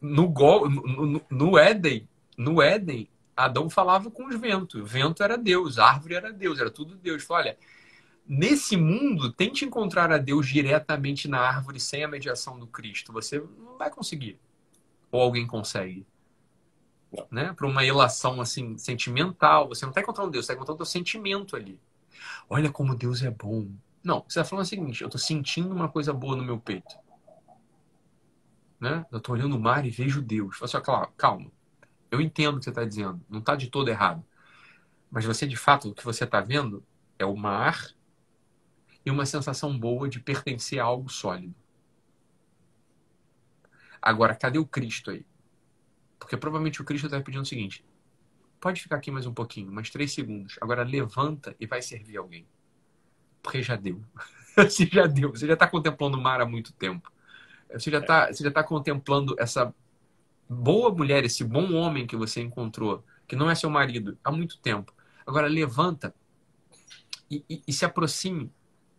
no, no, no Éden, no Éden, Adão falava com os ventos. O vento era Deus, a árvore era Deus, era tudo Deus. Falou, olha, nesse mundo, tente encontrar a Deus diretamente na árvore sem a mediação do Cristo. Você não vai conseguir. Ou alguém consegue. Não. Né? Para uma ilação assim sentimental, você não está encontrando Deus, você está encontrando o sentimento ali. Olha como Deus é bom. Não, você está falando o seguinte: eu estou sentindo uma coisa boa no meu peito. Né? Eu estou olhando o mar e vejo Deus. Fala assim, calma. Eu entendo o que você está dizendo. Não está de todo errado. Mas você, de fato, o que você está vendo é o mar e uma sensação boa de pertencer a algo sólido. Agora, cadê o Cristo aí? Porque provavelmente o Cristo está pedindo o seguinte: pode ficar aqui mais um pouquinho, mais três segundos. Agora levanta e vai servir alguém. Porque já deu. (laughs) você já deu. Você já está contemplando o mar há muito tempo. Você já está tá contemplando essa boa mulher, esse bom homem que você encontrou, que não é seu marido, há muito tempo. Agora levanta e, e, e se aproxime.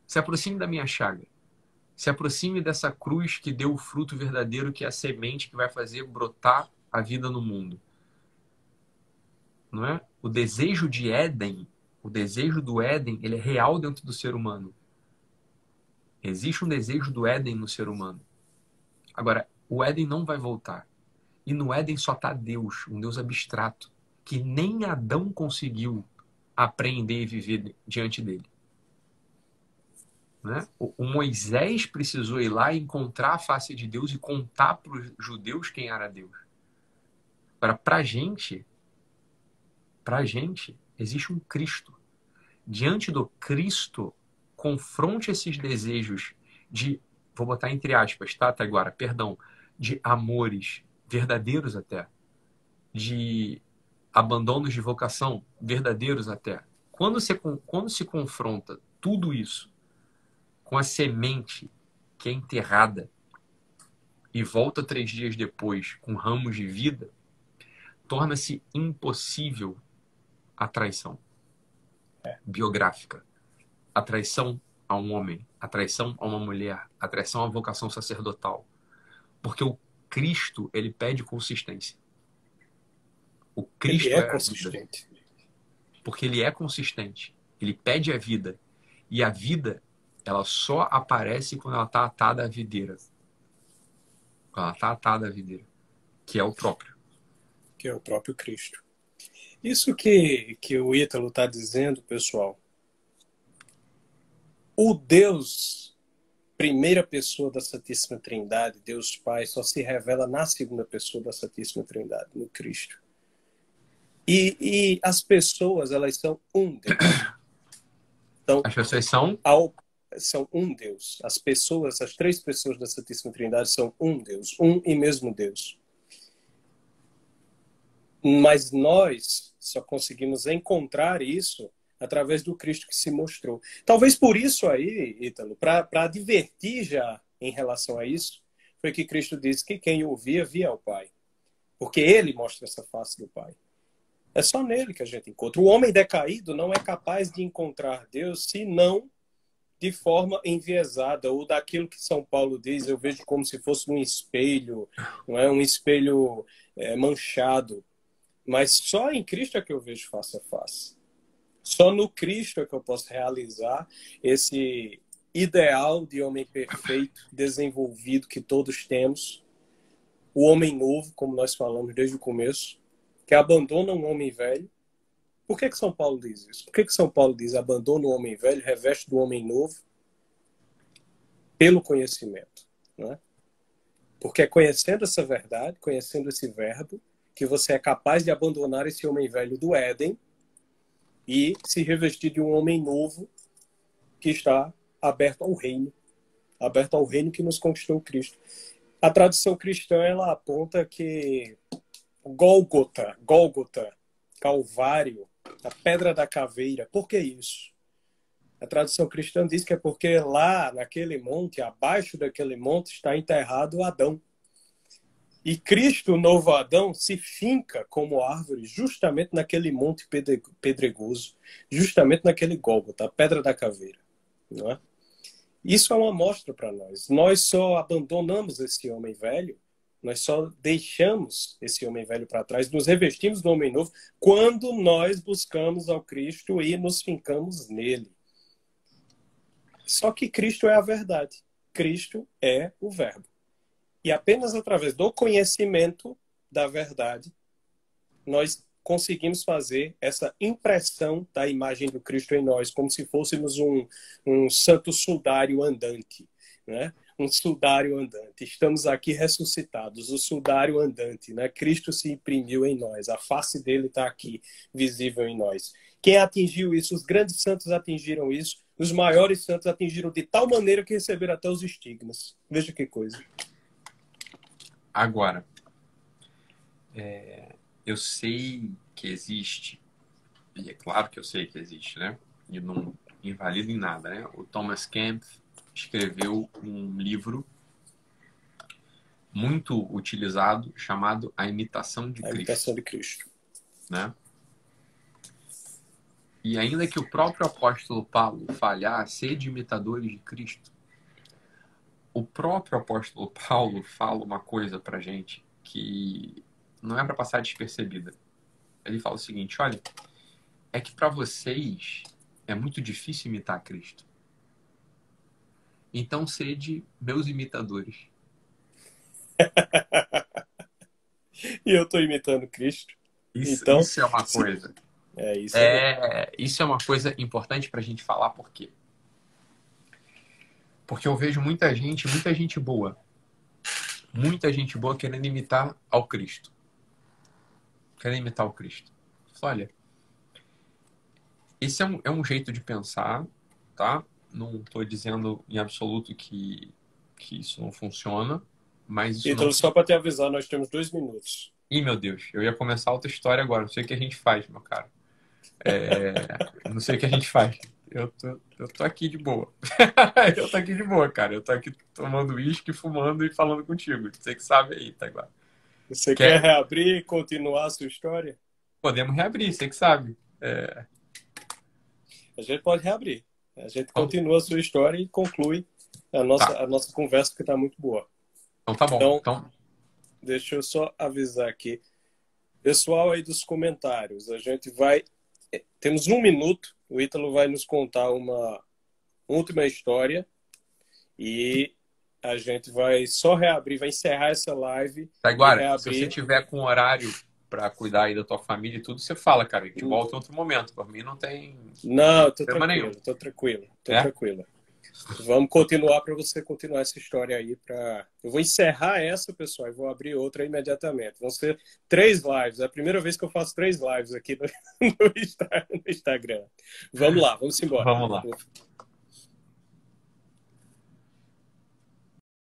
Se aproxime da minha chaga. Se aproxime dessa cruz que deu o fruto verdadeiro, que é a semente que vai fazer brotar a vida no mundo. Não é? O desejo de Éden, o desejo do Éden, ele é real dentro do ser humano. Existe um desejo do Éden no ser humano. Agora, o Éden não vai voltar. E no Éden só está Deus, um Deus abstrato, que nem Adão conseguiu aprender e viver diante dele. Né? O, Moisés precisou ir lá encontrar a face de Deus e contar para os judeus quem era Deus. Agora, para a gente, para gente, existe um Cristo. Diante do Cristo, confronte esses desejos de, vou botar entre aspas, tá, agora, perdão, de amores verdadeiros até, de abandonos de vocação verdadeiros até. Quando, você, quando se confronta tudo isso com a semente que é enterrada e volta três dias depois com ramos de vida, torna-se impossível a traição é. biográfica. A traição a um homem, a traição a uma mulher, a traição à vocação sacerdotal. Porque o Cristo, ele pede consistência. O Cristo ele é, é consistente. Porque ele é consistente. Ele pede a vida. E a vida ela só aparece quando ela está atada à videira. Quando ela está atada à videira. Que é o próprio. Que é o próprio Cristo. Isso que, que o Ítalo está dizendo, pessoal, o Deus, primeira pessoa da Santíssima Trindade, Deus Pai, só se revela na segunda pessoa da Santíssima Trindade, no Cristo. E, e as pessoas, elas são um Deus. Então, as pessoas são? Ao, são um Deus. As pessoas, as três pessoas da Santíssima Trindade são um Deus, um e mesmo Deus. Mas nós só conseguimos encontrar isso através do Cristo que se mostrou. Talvez por isso aí, Ítalo, para advertir já em relação a isso, foi que Cristo disse que quem ouvia via o Pai. Porque ele mostra essa face do Pai. É só nele que a gente encontra. O homem decaído não é capaz de encontrar Deus se não de forma enviesada, ou daquilo que São Paulo diz, eu vejo como se fosse um espelho, não é um espelho é, manchado. Mas só em Cristo é que eu vejo face a face. Só no Cristo é que eu posso realizar esse ideal de homem perfeito, desenvolvido que todos temos, o homem novo, como nós falamos desde o começo, que abandona um homem velho por que, que São Paulo diz isso? Por que, que São Paulo diz abandona o homem velho, reveste do homem novo? Pelo conhecimento. Não é? Porque é conhecendo essa verdade, conhecendo esse verbo, que você é capaz de abandonar esse homem velho do Éden e se revestir de um homem novo que está aberto ao reino, aberto ao reino que nos conquistou Cristo. A tradição cristã ela aponta que Gólgota, Gólgota, Calvário, a pedra da caveira. Por que isso? A tradição cristã diz que é porque lá, naquele monte, abaixo daquele monte, está enterrado Adão. E Cristo, o novo Adão, se finca como árvore justamente naquele monte pedregoso, justamente naquele Gólgota, a pedra da caveira. Não é? Isso é uma mostra para nós. Nós só abandonamos esse homem velho nós só deixamos esse homem velho para trás, nos revestimos do homem novo quando nós buscamos ao Cristo e nos fincamos nele. Só que Cristo é a verdade. Cristo é o Verbo. E apenas através do conhecimento da verdade nós conseguimos fazer essa impressão da imagem do Cristo em nós, como se fôssemos um, um santo sudário andante. Né? um sudário andante. Estamos aqui ressuscitados, o sudário andante, né? Cristo se imprimiu em nós, a face dele está aqui, visível em nós. Quem atingiu isso? Os grandes santos atingiram isso, os maiores santos atingiram de tal maneira que receberam até os estigmas. Veja que coisa. Agora, é, eu sei que existe, e é claro que eu sei que existe, né? E não invalida em nada, né? O Thomas Kempf escreveu um livro muito utilizado chamado A Imitação de a Cristo. A Imitação de Cristo. Né? E ainda que o próprio apóstolo Paulo falhar, de imitadores de Cristo, o próprio apóstolo Paulo fala uma coisa pra gente que não é para passar despercebida. Ele fala o seguinte: olha, é que para vocês é muito difícil imitar Cristo. Então sede meus imitadores. (laughs) e eu estou imitando Cristo. Isso, então, isso é uma coisa. É, isso é, é, isso é uma coisa importante para a gente falar, por quê? Porque eu vejo muita gente, muita gente boa, muita gente boa querendo imitar ao Cristo. Querendo imitar o Cristo. Olha, esse é um, é um jeito de pensar, tá? não estou dizendo em absoluto que, que isso não funciona, mas isso Então, não... só para te avisar, nós temos dois minutos. Ih, meu Deus, eu ia começar outra história agora. Não sei o que a gente faz, meu cara. É... não sei o que a gente faz. Eu tô, eu tô aqui de boa. (laughs) eu tô aqui de boa, cara. Eu tô aqui tomando uísque, fumando e falando contigo. Você que sabe aí, tá igual. Você quer, quer reabrir e continuar a sua história? Podemos reabrir, você que sabe. É... A gente pode reabrir. A gente continua a sua história e conclui a nossa, tá. a nossa conversa, que está muito boa. Então tá bom. Então, então, deixa eu só avisar aqui. Pessoal aí dos comentários, a gente vai. Temos um minuto, o Ítalo vai nos contar uma última história e a gente vai só reabrir, vai encerrar essa live. Tá, agora, se você tiver com horário para cuidar aí da tua família e tudo, você fala, cara, gente volta em outro momento. Por mim não tem. Não, tô tranquilo, nenhum. tô tranquilo, tô é? tranquilo. Vamos continuar para você continuar essa história aí. Pra... Eu vou encerrar essa, pessoal, e vou abrir outra imediatamente. Vão ser três lives. É a primeira vez que eu faço três lives aqui no, (laughs) no Instagram. Vamos lá, vamos embora. Vamos lá.